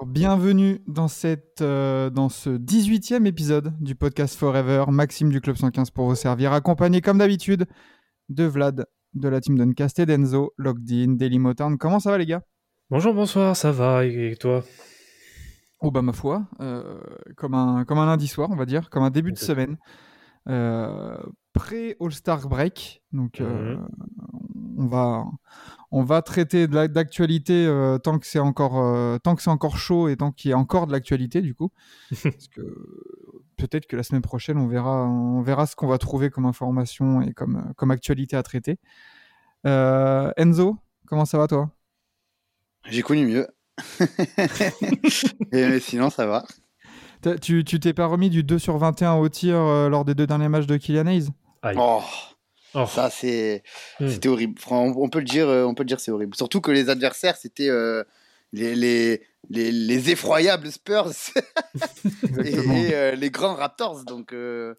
Bonsoir, bienvenue dans, cette, euh, dans ce 18e épisode du podcast Forever. Maxime du Club 115 pour vous servir, accompagné comme d'habitude de Vlad, de la team Duncast et d'Enzo, Logged In, Daily Motown. Comment ça va les gars? Bonjour, bonsoir, ça va, et toi? Oh bah ma foi, euh, comme, un, comme un lundi soir on va dire, comme un début de semaine. Euh, Pré-All-Star Break, donc euh, on, va, on va traiter d'actualité euh, tant que c'est encore, euh, tant que c'est encore chaud et tant qu'il y a encore de l'actualité du coup. Parce que peut-être que la semaine prochaine on verra, on verra ce qu'on va trouver comme information et comme, euh, comme actualité à traiter. Euh, Enzo, comment ça va toi? J'ai connu mieux. Et sinon, ça va. Tu tu t'es pas remis du 2 sur 21 au tir euh, lors des deux derniers matchs de Kylian Hayes? Oh, Oh. ça, c'est, Hmm. c'était horrible. On peut le dire, euh, on peut le dire, c'est horrible. Surtout que les adversaires, c'était euh, les, les, les, les effroyables Spurs et, euh, les grands Raptors. Donc, euh,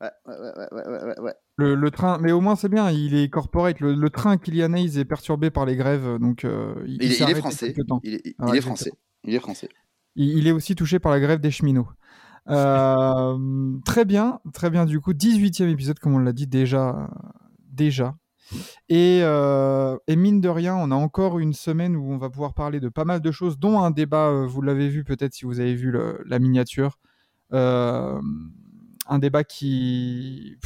ouais, ouais, ouais, ouais, ouais, ouais, ouais. Le, le train, mais au moins c'est bien, il est corporate. Le, le train Kylian Hayes est perturbé par les grèves, donc euh, il, Il, est- il s'est est arrêté français. Il est, il Ah, est exactement. français. Il est français. Il, il est aussi touché par la grève des cheminots. Euh, très bien, très bien. Du coup, 18e épisode, comme on l'a dit déjà, déjà. Et, euh, et mine de rien, on a encore une semaine où on va pouvoir parler de pas mal de choses, dont un débat. euh, vous l'avez vu peut-être si vous avez vu la miniature. Un débat qui,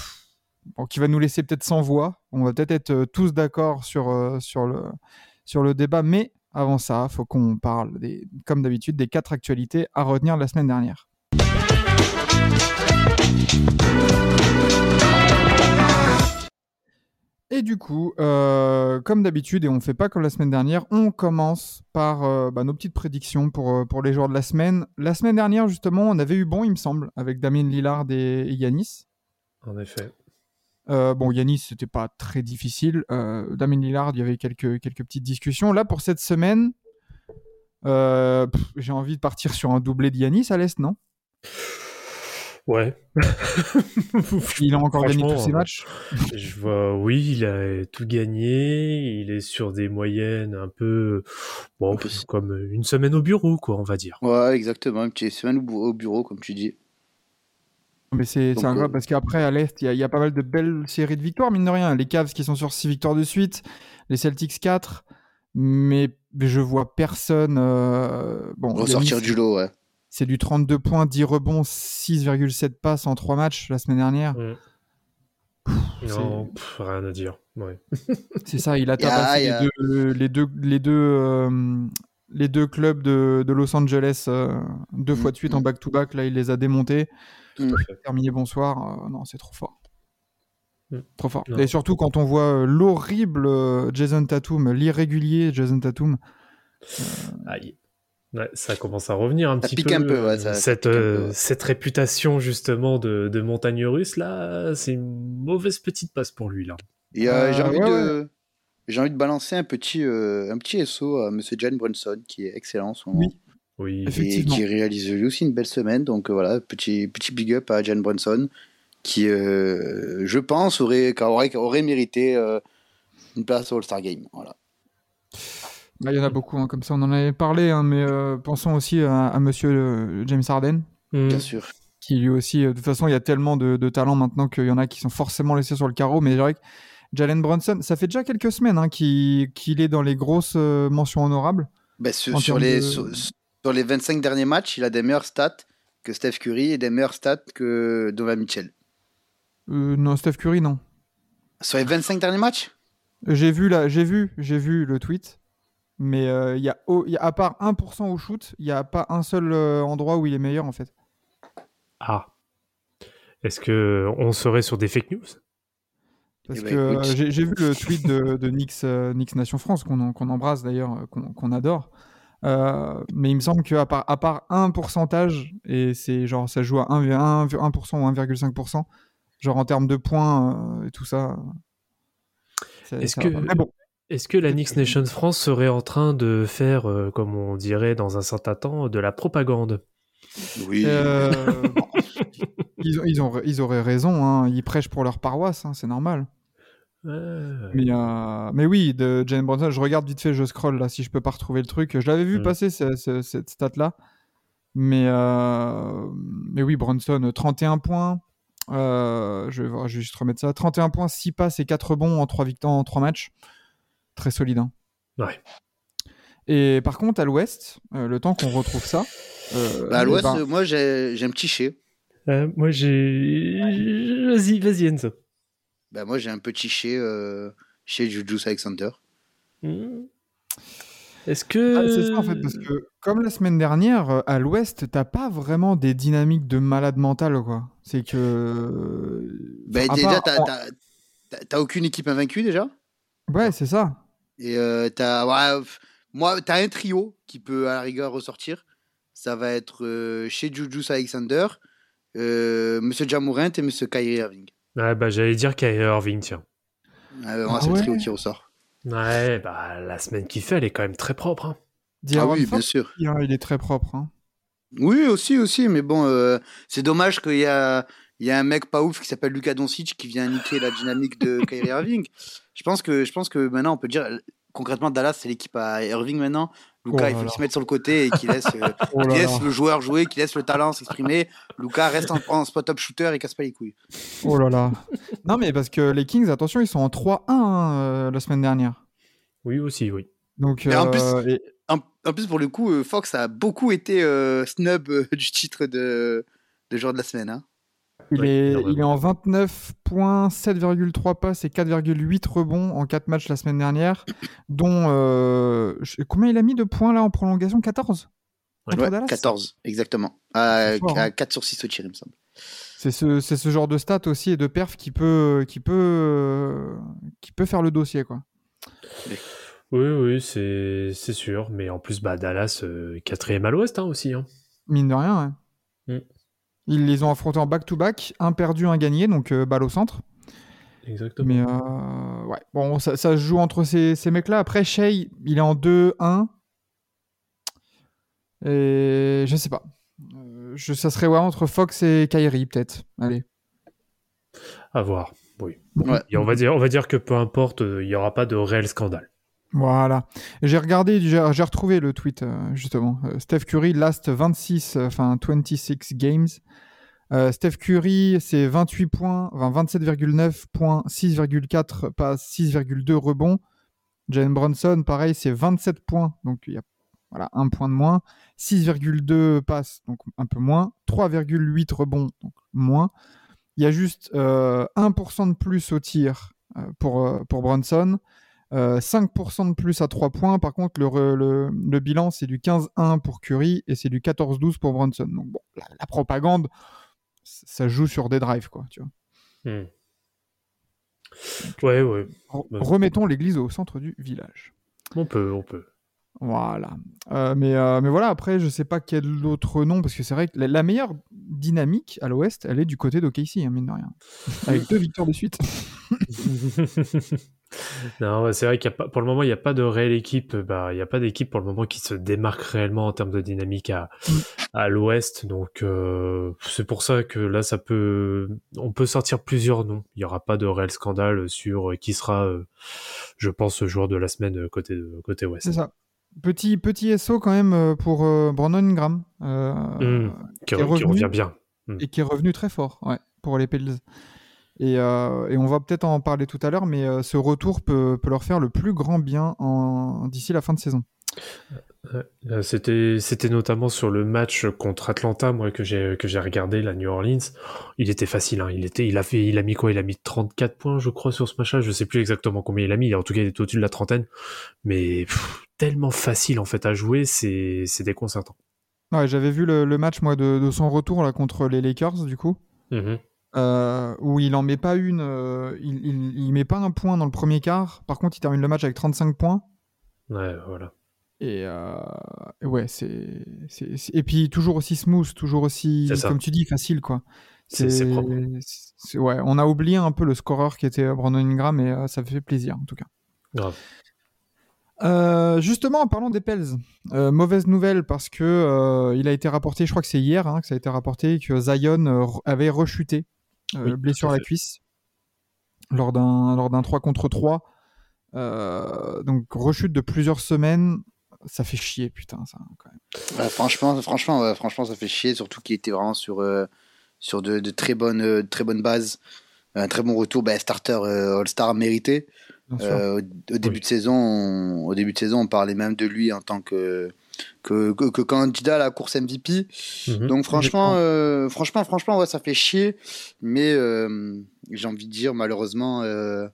qui va nous laisser peut-être sans voix. On va peut-être être tous d'accord sur, sur, le, sur le débat, mais avant ça, faut qu'on parle, des, comme d'habitude, des quatre actualités à retenir la semaine dernière. Et du coup, euh, comme d'habitude, et on ne fait pas comme la semaine dernière, on commence par euh, bah, nos petites prédictions pour, euh, pour les joueurs de la semaine. La semaine dernière, justement, on avait eu bon, il me semble, avec Damien Lillard et, et Yanis. En effet. Euh, bon, Yanis, c'était pas très difficile. Damien Lillard, il y avait quelques, quelques petites discussions. Là, pour cette semaine, j'ai envie de partir sur un doublé de Yanis à l'Est, non? Ouais. Il a encore gagné tous ses euh, matchs. Je vois, oui, il a tout gagné. Il est sur des moyennes un peu, bon, comme une semaine au bureau, quoi, on va dire. Ouais, exactement. Une petite semaine au bu- au bureau, comme tu dis. Mais c'est c'est incroyable euh, parce qu'après, à l'Est, il y, a- il y a pas mal de belles séries de victoires, mine de rien. Les Cavs qui sont sur 6 victoires de suite, les Celtics 4. Mais je vois personne. euh, Bon, Ressortir Giannis, du lot, ouais. C'est du 32 points, 10 rebonds, 6,7 passes en 3 matchs la semaine dernière. Mm. c'est- Non, pff, rien à dire. Ouais. C'est ça, il a tabassé les, les, deux, les, deux, euh, les deux clubs de, de Los Angeles euh, deux fois de suite Mm. en back-to-back. Là, il les a démontés. Terminé, bonsoir. Euh, non, c'est trop fort. Mm. Trop fort. Non. Et surtout quand on voit euh, l'horrible euh, Jason Tatum, l'irrégulier Jason Tatum. Aïe. Ouais, ça commence à revenir un Ça petit pique peu. un peu, ouais, ça- ça cette, pique un peu, euh, ouais. cette réputation justement de, de montagne russe là, c'est une mauvaise petite passe pour lui là. Et euh, j'ai Euh, envie ouais, de j'ai envie de balancer un petit euh, un petit SO à Monsieur Jan Brunson qui est excellent en ce moment Oui. Oui. et qui réalise lui aussi une belle semaine donc euh, voilà petit petit big up à Jan Brunson qui euh, je pense aurait aurait, aurait mérité euh, une place au All Star Game voilà Bah, Il y en a beaucoup, hein, comme ça on en avait parlé, hein, mais euh, pensons aussi à, à monsieur euh, James Harden, Mm. bien sûr qui lui aussi, euh, de toute façon, il y a tellement de, de talents maintenant qu'il y en a qui sont forcément laissés sur le carreau, mais je dirais que Jalen Brunson, ça fait déjà quelques semaines hein, qu'il est dans les grosses euh, mentions honorables. Ben, sur, les de- sur, sur les 25 derniers matchs il a des meilleurs stats que Steph Curry et des meilleurs stats que Donovan Mitchell Euh, non, Steph Curry, non. sur les 25 derniers matchs? J'ai vu, là, j'ai vu, j'ai vu le tweet, mais euh, il y a, au- il y a- à part 1% au shoot, il n'y a pas un seul euh, endroit où il est meilleur en fait. Ah. Est-ce que on serait sur des fake news? Parce Eh ben, que euh, j'ai vu le tweet de, de Nix, euh, Nix Nation France, qu'on qu'on embrasse d'ailleurs, qu'on adore. Euh, mais il me semble qu'à part, à part un pourcentage, et c'est genre ça joue à 1, 1, 1% ou 1,5%, genre en termes de points euh, et tout ça. Est-ce que-. Mais bon, Est-ce que la Nix Nations France serait en train de faire, euh, comme on dirait dans un certain temps, de la propagande? Oui. euh, bon, ils, ont- ils, ont, ils auraient raison, hein, ils prêchent pour leur paroisse, hein, c'est normal. Mais, euh, mais oui, de Jalen Brunson, je regarde vite fait, je scroll là si je peux pas retrouver le truc. Je l'avais vu Mm. passer ce- ce- cette stat là. Mais, euh, mais oui, Brunson, 31 points. Euh, je, vais juste remettre ça. 31 points, 6 passes et 4 rebonds en 3 victoires en 3 matchs. Très solide. hein. Ouais. Et par contre, à l'ouest, euh, le temps qu'on retrouve ça. euh, Bah, à l'ouest, ben, euh, moi, j'ai un petit. Euh, moi, j'ai. Vas-y, vas-y, Enzo. Bah, moi, j'ai un petit chez euh, chez Jujus Alexander. Hmm. Est-ce que. Ah, c'est ça en fait, parce que comme la semaine dernière, à l'ouest, t'as pas vraiment des dynamiques de malade mental, quoi. C'est que. Bah, déjà, t'as aucune équipe invaincue déjà? Ouais, c'est ça. Et euh, t'as, ouais, moi, t'as un trio qui peut à la rigueur ressortir. Ça va être euh, chez Jujus Alexander, euh, Monsieur Jamorant et Monsieur Kyrie Irving. Ouais, bah, j'allais dire Kyrie Irving, tiens. Moi, Ah c'est ouais. le trio qui ressort. Ouais, bah, la semaine qu'il fait, elle est quand même très propre. hein. Ah oui, bien sûr. il il est très propre. hein. Oui, aussi, aussi. Mais bon, euh, c'est dommage qu'il y a, il y a un mec pas ouf qui s'appelle Luka Doncic qui vient niquer la dynamique de Kyrie Irving. Je pense que, je pense que maintenant, on peut dire concrètement, Dallas, c'est l'équipe à Irving maintenant. Luka, Oh il faut qu'il se mette sur le côté et qu'il laisse, euh, Oh laisse le joueur jouer, qu'il laisse le talent s'exprimer. Luka reste en, en spot-up shooter et casse pas les couilles. Oh là là. non, mais parce que les Kings, attention, ils sont en 3-1 hein, euh, la semaine dernière. Oui, aussi, oui. Donc, en euh, plus- et- En, en plus, pour le coup, Fox a beaucoup été euh, snub euh, du titre de, de joueur de la semaine. hein. Il, est, énormément. il est en 29 points, 7,3 passes et 4,8 rebonds en 4 matchs la semaine dernière, dont. euh, je- combien il a mis de points là en prolongation? 14 Contre Ouais, Dallas? 14, exactement. À, C'est fort, à hein. 4 sur 6 au tir, il me semble. C'est ce, c'est ce genre de stat aussi et de perf qui peut, qui peut, qui peut faire le dossier. quoi. Oui, oui, c'est c'est sûr. Mais en plus, bah, Dallas, euh, quatrième à l'ouest hein, aussi. Hein. Mine de rien. ouais. Mm. Ils les ont affrontés en back-to-back, un perdu, un gagné, donc euh, balle au centre. Exactement. Mais euh, ouais, bon, ça, ça se joue entre ces, ces mecs-là. Après, Shea, il est en 2-1. Et je sais pas. Euh, je, ça serait ouais, entre Fox et Kyrie, peut-être. Allez. À voir. Oui. Ouais. Et on va dire, on va dire que peu importe, il n'y aura pas de réel scandale. Voilà. J'ai regardé, j'ai retrouvé le tweet, euh, justement. Euh, Steph Curry, last 26, euh, enfin 26 games. Euh, Steph Curry, c'est 28 points, enfin 27,9 points, 6,4 passes, 6,2 rebonds. Jalen Brunson, pareil, c'est 27 points, donc il y a un point de moins. 6,2 passes, donc un peu moins. 3,8 rebonds, donc moins. Il y a juste euh, 1% de plus au tir pour, pour Brunson. Euh, 5% de plus à 3 points. Par contre, le, le, le bilan, c'est du 15-1 pour Curry et c'est du 14-12 pour Brunson. Donc, bon, la, la propagande, ça joue sur des drives, quoi. Tu vois. Hmm. Ouais. Ouais. Remettons l'église au centre du village. On peut, on peut. Voilà. Euh, mais, euh, mais voilà, après, je sais pas quel autre nom, parce que c'est vrai que la, la meilleure dynamique à l'ouest, elle est du côté d'OKC, hein, mine de rien. Avec deux victoires de suite. non, c'est vrai qu'il y a pas, pour le moment, il n'y a pas de réelle équipe. Bah, il n'y a pas d'équipe pour le moment qui se démarque réellement en termes de dynamique à, Mm. à l'ouest. Donc, euh, c'est pour ça que là, ça peut, on peut sortir plusieurs noms. Il n'y aura pas de réel scandale sur qui sera, euh, je pense, joueur de la semaine euh, côté, côté ouest. C'est ça. Petit, petit SO quand même pour euh, Brandon Ingram. Mm. Qui, revient bien. et qui est revenu très fort ouais, pour les Pels. Et, euh, et on va peut-être en parler tout à l'heure, mais euh, ce retour peut, peut leur faire le plus grand bien en, d'ici la fin de saison. Euh, C'était, c'était notamment sur le match contre Atlanta, moi, que j'ai, que j'ai regardé, la New Orleans. Il était facile, hein. Il était, il a fait, il a mis quoi? Il a mis 34 points, je crois, sur ce match-là. Je sais plus exactement combien il a mis. En tout cas, il était au-dessus de la trentaine. Mais, pff, tellement facile, en fait, à jouer, c'est, c'est déconcertant. Ouais, j'avais vu le, le match moi de, de son retour là contre les Lakers du coup. Mhm. Euh, où il en met pas une, euh, il, il, il met pas un point dans le premier quart. Par contre, il termine le match avec 35 points. Ouais, voilà. Et euh, ouais, c'est, et puis toujours aussi smooth, toujours aussi, comme tu dis, facile quoi. C'est- propre. ouais, on a oublié un peu le scoreur qui était Brandon Ingram et ça fait plaisir en tout cas. Grave. Euh, justement, en parlant des Pels, euh, mauvaise nouvelle parce que euh, il a été rapporté, je crois que c'est hier hein, que ça a été rapporté que Zion avait rechuté, Oui, blessure à la fait. cuisse lors d'un lors d'un 3 contre 3. Euh, donc rechute de plusieurs semaines, ça fait chier putain ça quand même. Ouais, franchement, franchement, ouais, franchement, ça fait chier, surtout qu'il était vraiment sur, euh, sur de, de très bonnes, euh, très bonnes bases. Un très bon retour, bah, starter euh, All-Star mérité. Euh, au, au début Oui. de saison, on, au début de saison, on parlait même de lui en tant que, que, que, que candidat à la course MVP. Mhm. Donc franchement, euh, franchement, franchement, ouais, ça fait chier. Mais euh, j'ai envie de dire, malheureusement, euh,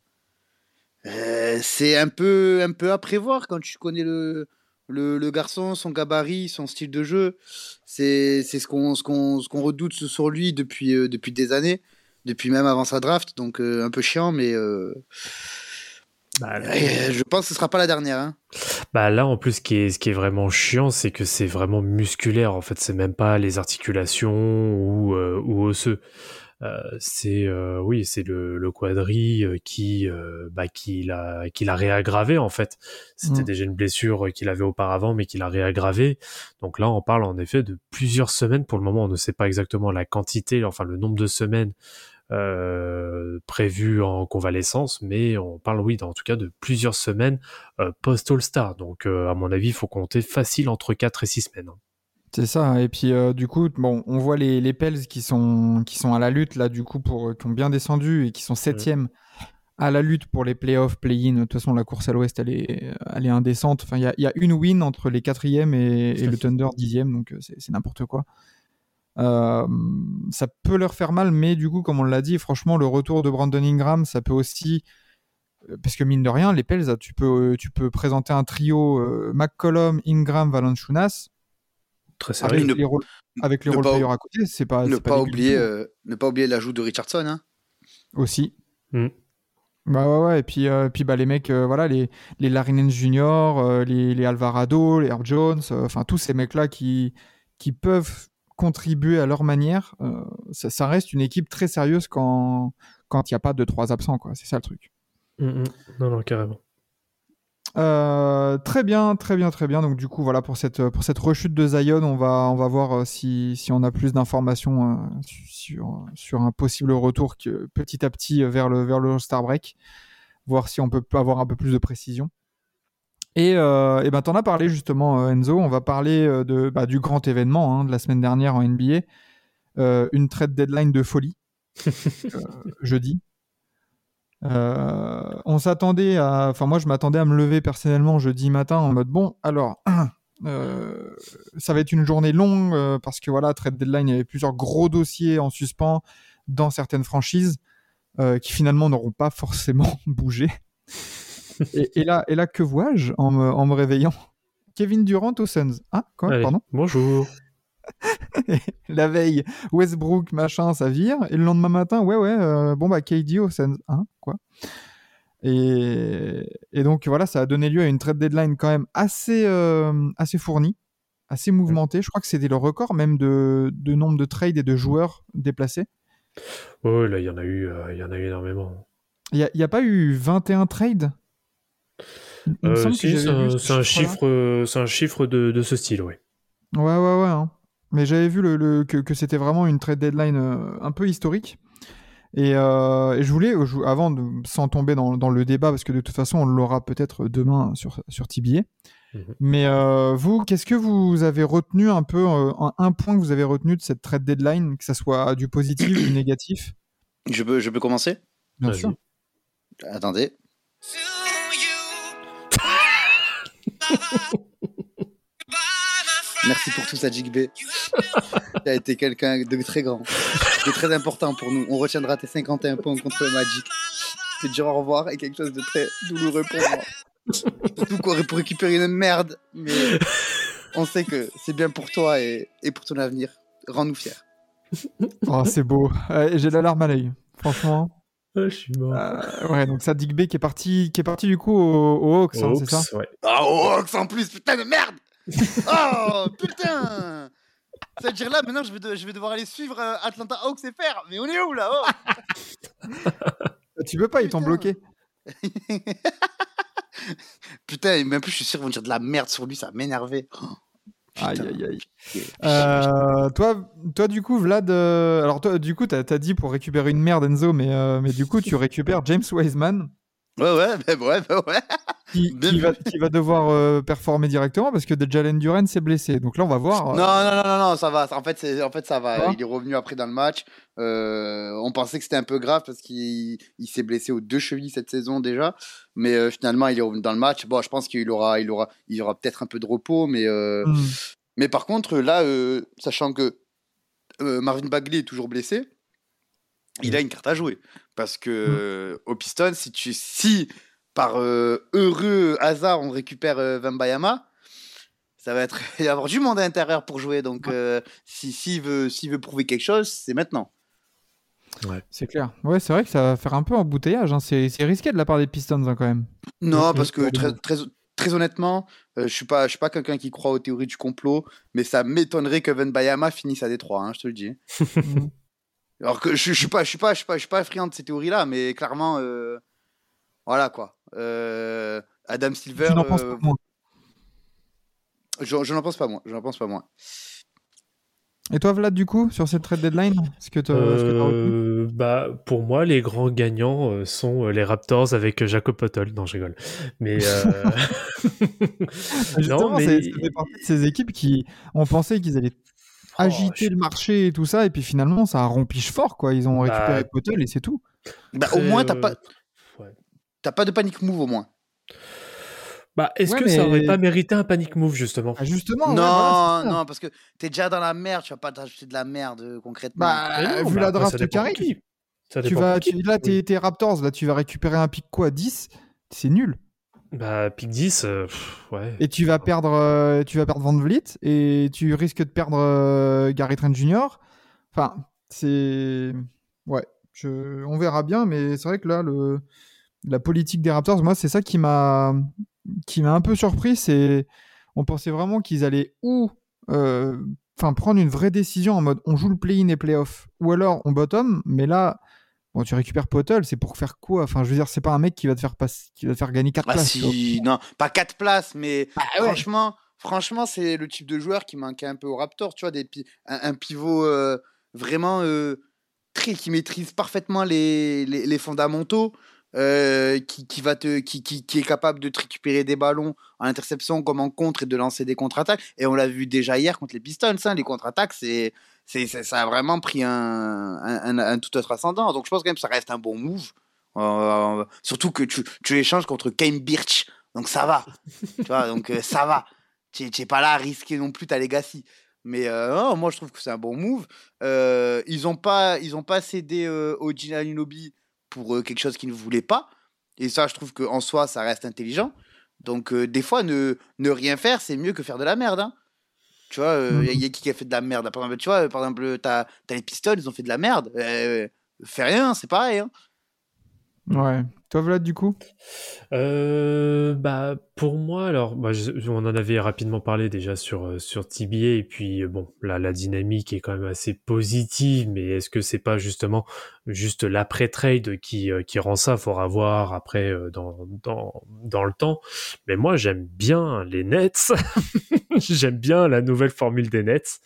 c'est un peu, un peu à prévoir quand tu connais le, le, le garçon, son gabarit, son style de jeu. C'est c'est ce qu'on ce qu'on ce qu'on redoute sur lui depuis, depuis des années, depuis même avant sa draft. Donc un peu chiant, mais euh, Bah, euh, je pense que ce sera pas la dernière. hein. Bah là, en plus, ce qui est, ce qui est vraiment chiant, c'est que c'est vraiment musculaire. En fait, c'est même pas les articulations ou, euh, ou osseux. Euh, c'est euh, oui, c'est le, le quadri euh, qui euh, bah, qui l'a qui l'a réaggravé en fait. C'était Mm. déjà une blessure qu'il avait auparavant, mais qu'il a réaggravé. Donc là, on parle en effet de plusieurs semaines. Pour le moment, on ne sait pas exactement la quantité, enfin le nombre de semaines euh, prévues en convalescence, mais on parle oui, en tout cas de plusieurs semaines euh, post All Star. Donc euh, à mon avis, il faut compter facile entre 4 et 6 semaines. hein. C'est ça. Et puis euh, du coup, bon, on voit les, les Pels qui sont qui sont à la lutte là, du coup, pour qui ont bien descendu et qui sont septièmes à la lutte pour les playoffs, play-in. De toute façon, la course à l'Ouest, elle est elle est indécente. Enfin, il y a, y a une win entre les quatrièmes et, et le Thunder dixième, donc c'est c'est n'importe quoi. Euh, ça peut leur faire mal, mais du coup, comme on l'a dit, franchement, le retour de Brandon Ingram, ça peut aussi euh, parce que mine de rien, les Pels, tu peux, tu peux présenter un trio euh, McCollum, Ingram, Valanciunas Très avec sérieux. ne- les rôles, avec les players à côté, c'est pas, ne pas oublier, euh, ne pas oublier l'ajout de Richardson. Hein. aussi. Mm. Bah ouais, ouais, et puis, euh, puis bah, les mecs, euh, voilà, les, les Jr., euh, les, les Alvarado, les Herb Jones, euh, enfin tous ces mecs-là qui, qui peuvent contribuer à leur manière, euh, ça, ça reste une équipe très sérieuse quand quand il n'y a pas de trois absents, quoi. C'est ça le truc. Mm, mm. Non, non, carrément. Euh, très bien, très bien, très bien. Donc du coup, voilà pour cette pour cette rechute de Zion, on va on va voir euh, si, si on a plus d'informations euh, sur sur un possible retour que, petit à petit vers le vers le Star Break, voir si on peut avoir un peu plus de précision. Et, euh, et ben t'en as parlé justement euh, Enzo. On va parler euh, de bah, du grand événement hein, de la semaine dernière en NBA, Euh, une trade deadline de folie euh, jeudi. On s'attendait à. Enfin, moi, je m'attendais à me lever personnellement jeudi matin en mode bon, alors, ça va être une journée longue parce que voilà, trade deadline, il y avait plusieurs gros dossiers en suspens dans certaines franchises qui finalement n'auront pas forcément bougé. Et, et là, et là, que vois-je en me, en me réveillant? Kevin Durant aux Suns. Ah, quoi Allez, Pardon? Bonjour. La veille, Westbrook, machin, ça vire. Et le lendemain matin, ouais, ouais, euh, bon, bah, KD aux Suns. Hein, quoi? Et, et donc, voilà, ça a donné lieu à une trade deadline quand même assez, euh, assez fournie, assez mouvementée. Je crois que c'était le record même de, de nombre de trades et de joueurs déplacés. Ouais, là, il y en a eu, euh, il y en a eu énormément. Il n'y a, pas eu 21 trades? Euh, si, c'est un, ce chiffre, euh, c'est un chiffre de, de ce style, oui. Ouais, ouais, ouais. hein. Mais j'avais vu le, le- que, que c'était vraiment une trade deadline euh, un peu historique. Et, euh, et je voulais, je- avant, de, sans tomber dans, dans le débat, parce que de toute façon, on l'aura peut-être demain sur, sur TBA. Mhm. Mais euh, vous, qu'est-ce que vous avez retenu un peu, euh, un, un point que vous avez retenu de cette trade deadline, que ça soit du positif, du négatif? Je peux, je peux commencer? Bien sûr. Attendez. Merci pour tout ça, Jig B. Tu as été quelqu'un de très grand, de très important pour nous. On retiendra tes 51 points contre le Magic. Te dire au revoir est quelque chose de très douloureux pour moi. Surtout pour récupérer une merde, mais on sait que c'est bien pour toi et, et pour ton avenir. Rends-nous fiers. Oh, c'est beau. Euh, J'ai la larme à l'œil. Franchement. Ah, je suis mort. Euh, ouais, donc ça, Dick B qui est parti, qui est parti du coup au, au Hawks, hein, c'est ça ouais. Ah, oh, Hawks en plus, putain de merde Oh, putain Ça veut dire là, maintenant, je vais, de- je vais devoir aller suivre euh, Atlanta Hawks et faire. Mais on est où là oh Tu peux pas, ils t'ont bloqué. Putain, et même plus, je suis sûr qu'ils vont dire de la merde sur lui, ça va m'énerver. Oh, putain. aïe, aïe. Ok. Euh, toi, toi, du coup, Vlad, euh, alors toi, du coup, t'as as dit pour récupérer une merde, Enzo, mais, euh, mais du coup, tu récupères James Wiseman, Ouais, ouais, ouais, bah, ouais. qui, va, qui va devoir euh, performer directement parce que Jalen Duran s'est blessé. Donc là, on va voir. euh, Non, non, non, non, ça va. En fait, en fait, ça va. Il est revenu après dans le match. Euh, on pensait que c'était un peu grave parce qu'il il s'est blessé aux deux chevilles cette saison déjà. Mais finalement, il est revenu dans le match. Bon, je pense qu'il aura, il aura, il aura peut-être un peu de repos. Mais, hmm. mais par contre, là, sachant que Marvin Bagley est toujours blessé, il a une carte à jouer. Parce que euh, au Piston, si, tu, si par euh, heureux hasard on récupère euh, Wembayama, ça va être il va y avoir du monde à l'intérieur pour jouer. Donc euh, si s'il veut s'il veut prouver quelque chose, c'est maintenant. C'est clair. Ouais, c'est vrai que ça va faire un peu embouteillage. hein. C'est c'est risqué de la part des Pistons hein, quand même. Non, parce que très, très, très honnêtement, euh, je suis pas je suis pas quelqu'un qui croit aux théories du complot, mais ça m'étonnerait que Wembayama finisse à Détroit, hein, je te le dis. Alors que je, je suis pas je suis pas je suis pas je suis pas friand de ces théories là, mais clairement euh, voilà quoi. Euh, Adam Silver, Tu n'en penses euh, pas moins. je, je n'en pense pas moins, je n'en pense pas moins. Et toi, Vlad, du coup, sur cette trade deadline, est-ce que Euh, bah, pour moi, les grands gagnants euh, sont les Raptors avec Jacob Pottol. Non, je rigole. Mais euh, Justement, non, mais c'est- ça fait partie de ces équipes qui ont pensé qu'ils allaient Oh, agiter je- le marché et tout ça, et puis finalement, ça a rompiche fort, quoi. Ils ont Bah, récupéré Potel et c'est tout. Bah, au moins t'as euh, pas ouais. t'as pas de panic move au moins. Bah, est-ce Ouais, que ça aurait pas mérité un panic move justement? Ah, justement, non, ouais, voilà, non, parce que t'es déjà dans la merde, tu vas pas t'ajouter de la merde euh, concrètement. Bah, Mais non, vu bah, la après, draft. Ça tu vas, tu- là, t'es t'es Raptors, là, tu vas récupérer un pic quoi 10 C'est nul. Bah, pick 10, euh, ouais. Et tu vas perdre, euh, tu vas perdre Van Vliet et tu risques de perdre euh, Gary Trent Jr. Enfin, c'est. Ouais, on verra bien, mais c'est vrai que là, le... la politique des Raptors, moi, c'est ça qui m'a qui m'a un peu surpris. C'est. On pensait vraiment qu'ils allaient ou. Enfin, prendre une vraie décision en mode on joue le play-in et play-off, ou alors on bottom, mais là, bon, tu récupères Potel, c'est pour faire quoi? Enfin, je veux dire, c'est pas un mec qui va te faire, passer, qui va te faire gagner 4 Ah places. si, non, pas 4 places, mais Ah ouais. franchement, franchement, c'est le type de joueur qui manquait un peu au Raptor, tu vois, des pi- un, un pivot euh, vraiment euh, très qui maîtrise parfaitement les, les, les fondamentaux, euh, qui, qui va te qui, qui, qui est capable de te récupérer des ballons en interception comme en contre et de lancer des contre-attaques. Et on l'a vu déjà hier contre les Pistons, hein, les contre-attaques, c'est c'est ça a vraiment pris un, un, un- un tout autre ascendant. Donc je pense quand même que ça reste un bon move. Euh, surtout que tu, tu échanges contre Kane Birch. Donc ça va. tu vois, donc euh, ça va. Tu n'es pas là à risquer non plus ta legacy. Mais euh, non, moi, je trouve que c'est un bon move. Euh, ils n'ont pas, ils ont pas cédé au Gina Anunoby pour euh, quelque chose qu'ils ne voulaient pas. Et ça, je trouve qu'en soi, ça reste intelligent. Donc, euh, des fois, ne, ne rien faire, c'est mieux que faire de la merde. hein. Tu vois, il a- y a qui a fait de la merde? Par exemple, tu vois, par exemple, t'as as les Pistons, ils ont fait de la merde. Euh, fais rien, c'est pareil. hein. Ouais. Toi, Vlad, du coup? Euh, bah pour moi alors bah, je- on en avait rapidement parlé déjà sur euh, sur TBA et puis euh, bon là la dynamique est quand même assez positive mais est-ce que c'est pas justement juste l'après trade qui euh, qui rend ça? Faudra voir après dans dans dans le temps. Mais moi j'aime bien les Nets. J'aime bien la nouvelle formule des Nets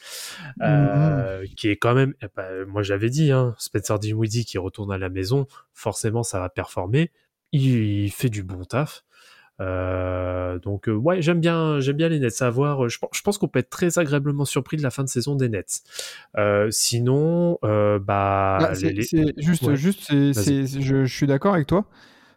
euh, qui est quand même ben, moi j'avais dit hein, Spencer Dinwiddie qui retourne à la maison forcément ça va performer il fait du bon taf. Euh, donc euh, ouais, j'aime bien, j'aime bien les Nets. À voir, euh, je, pense- je pense qu'on peut être très agréablement surpris de la fin de saison des Nets. Euh, sinon, bah, Bah, les- juste, Ouais. juste c'est- je, je suis d'accord avec toi.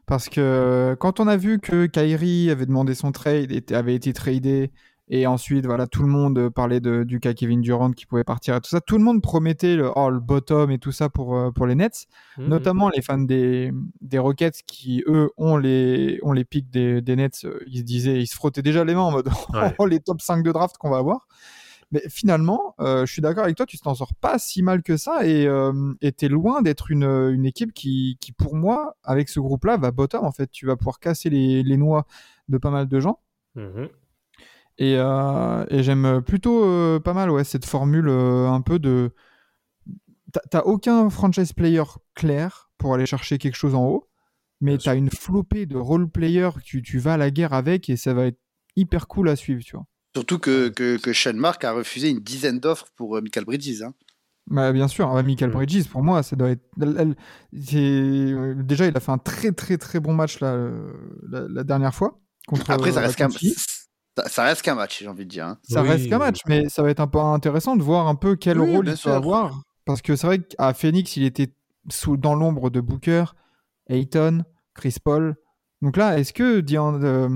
Parce que quand on a vu que Kyrie avait demandé son trade, avait été tradé, et ensuite, voilà, tout le monde parlait de, du cas Kevin Durant qui pouvait partir et tout ça, tout le monde promettait le, oh, le bottom et tout ça pour, euh, pour les Nets, Mhm. notamment les fans des, des Rockets qui, eux, ont les, ont les pics des, des Nets. euh, Ils se disaient, ils se frottaient déjà les mains en mode, Ouais. oh, les top 5 de draft qu'on va avoir. Mais finalement, euh, je suis d'accord avec toi, tu t'en sors pas si mal que ça et euh, t'es loin d'être une, une équipe qui, qui, pour moi, avec ce groupe-là, va bottom en fait. Tu vas pouvoir casser les, les noix de pas mal de gens. Mhm. Et, euh, et j'aime plutôt euh, pas mal ouais, cette formule euh, un peu de. T'as- aucun franchise player clair pour aller chercher quelque chose en haut, mais t'as une flopée de role players que tu, tu vas à la guerre avec et ça va être hyper cool à suivre, tu vois. Surtout que, que, que Sean Mark a refusé une dizaine d'offres pour euh, Michael Bridges. Hein. Bah, bien sûr, Michael. Bridges, pour moi, ça doit être. elle- elle- c'est- euh, Déjà, il a fait un très très très bon match euh, la, la dernière fois. Contre, Après, ça euh, reste qu'un Atlanta. Ça, reste qu'un match, j'ai envie de dire. hein. Ça Oui, reste qu'un match, mais ça va être un peu intéressant de voir un peu quel Oui, rôle il peut avoir. Parce que c'est vrai qu'à Phoenix, il était sous, dans l'ombre de Booker, Ayton, Chris Paul. Donc là, est-ce que, euh,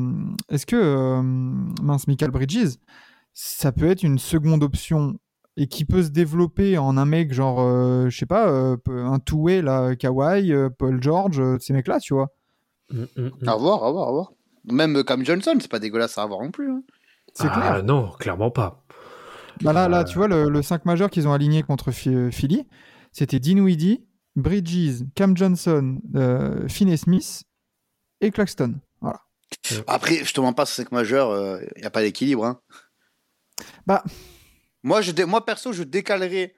est-ce que euh, mince, Michael Bridges, ça peut être une seconde option et qui peut se développer en un mec genre, euh, je sais pas, euh, un two-way, là, Kawhi, Paul George, ces mecs-là, tu vois? Mm, mm, mm. À voir, à voir, à voir. Même euh, Cam Johnson, c'est pas dégueulasse à avoir non plus. hein. C'est Ah, clair. Non, clairement pas. Bah là, là, Euh, tu vois, le, le 5 majeur qu'ils ont aligné contre Phi- Philly, c'était Dinwiddie, Bridges, Cam Johnson, euh, Finney Smith et Claxton. Voilà. Après, je te mens pas, sur 5 majeurs, il n'y a pas d'équilibre. Hein. Bah. Moi, je dé- moi, perso, je décalerais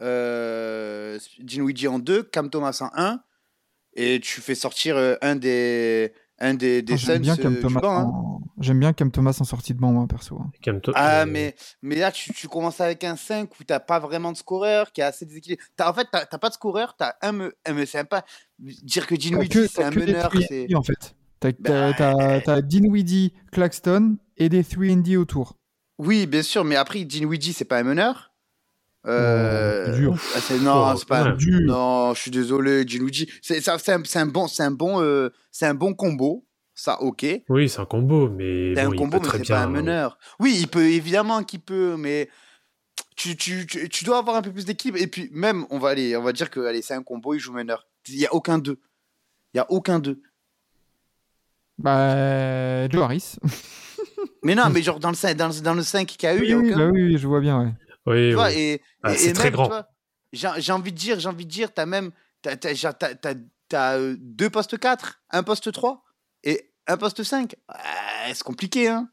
euh, Dinwiddie en 2, Cam Thomas en 1, et tu fais sortir euh, un des, un des, des J'aime Suns bien, Cam Thomas banc, hein. en... J'aime bien Cam Thomas en sortie de banc, moi, perso. hein. Calme-toi. Ah, Euh, mais, mais là, tu, tu commences avec un 5 où t'as pas vraiment de scoreur, qui est assez déséquilibré. T'as- en fait, t'as t'as pas de scoreur, t'as un, me, un me- c'est sympa. Dire que Dinwiddie, c'est un meneur, 3 c'est. en fait. T'as Bah, t'as- t'as- t'as Dinwiddie, Claxton et des 3D autour. Oui, bien sûr, mais après, Dinwiddie, c'est pas un meneur. Euh, Oh, dur. ah, c'est- non, Oh, c'est pas. Dur. Non, je suis désolé, Dinwiddie. C'est ça- c'est un, c'est un bon, c'est un bon, euh, c'est un bon combo. Ça, ok. Oui, c'est un combo, mais C'est bon, un il combo, peut mais très c'est bien. pas un meneur. Oui, il peut évidemment qu'il peut, mais tu, tu, tu, tu dois avoir un peu plus d'équipe. Et puis même, on va aller, on va dire que allez, c'est un combo, il joue meneur. Il y a aucun deux. Il y a aucun deux. Bah, Joe Harris. Mais non, mais genre dans le 5, dans, le- dans le 5 qu'il y a eu, il oui, y a oui, aucun bah oui, oui, je vois bien, ouais. Oui, Tu vois, oui. et, Ah, et- c'est et très même, grand. tu vois, J'ai j'ai envie de dire, j'ai envie de dire, t'as même t'as, t'as, genre, t'as- t'as- t'as, euh, deux postes 4, un poste 3 et un poste 5. Ah, c'est compliqué, hein.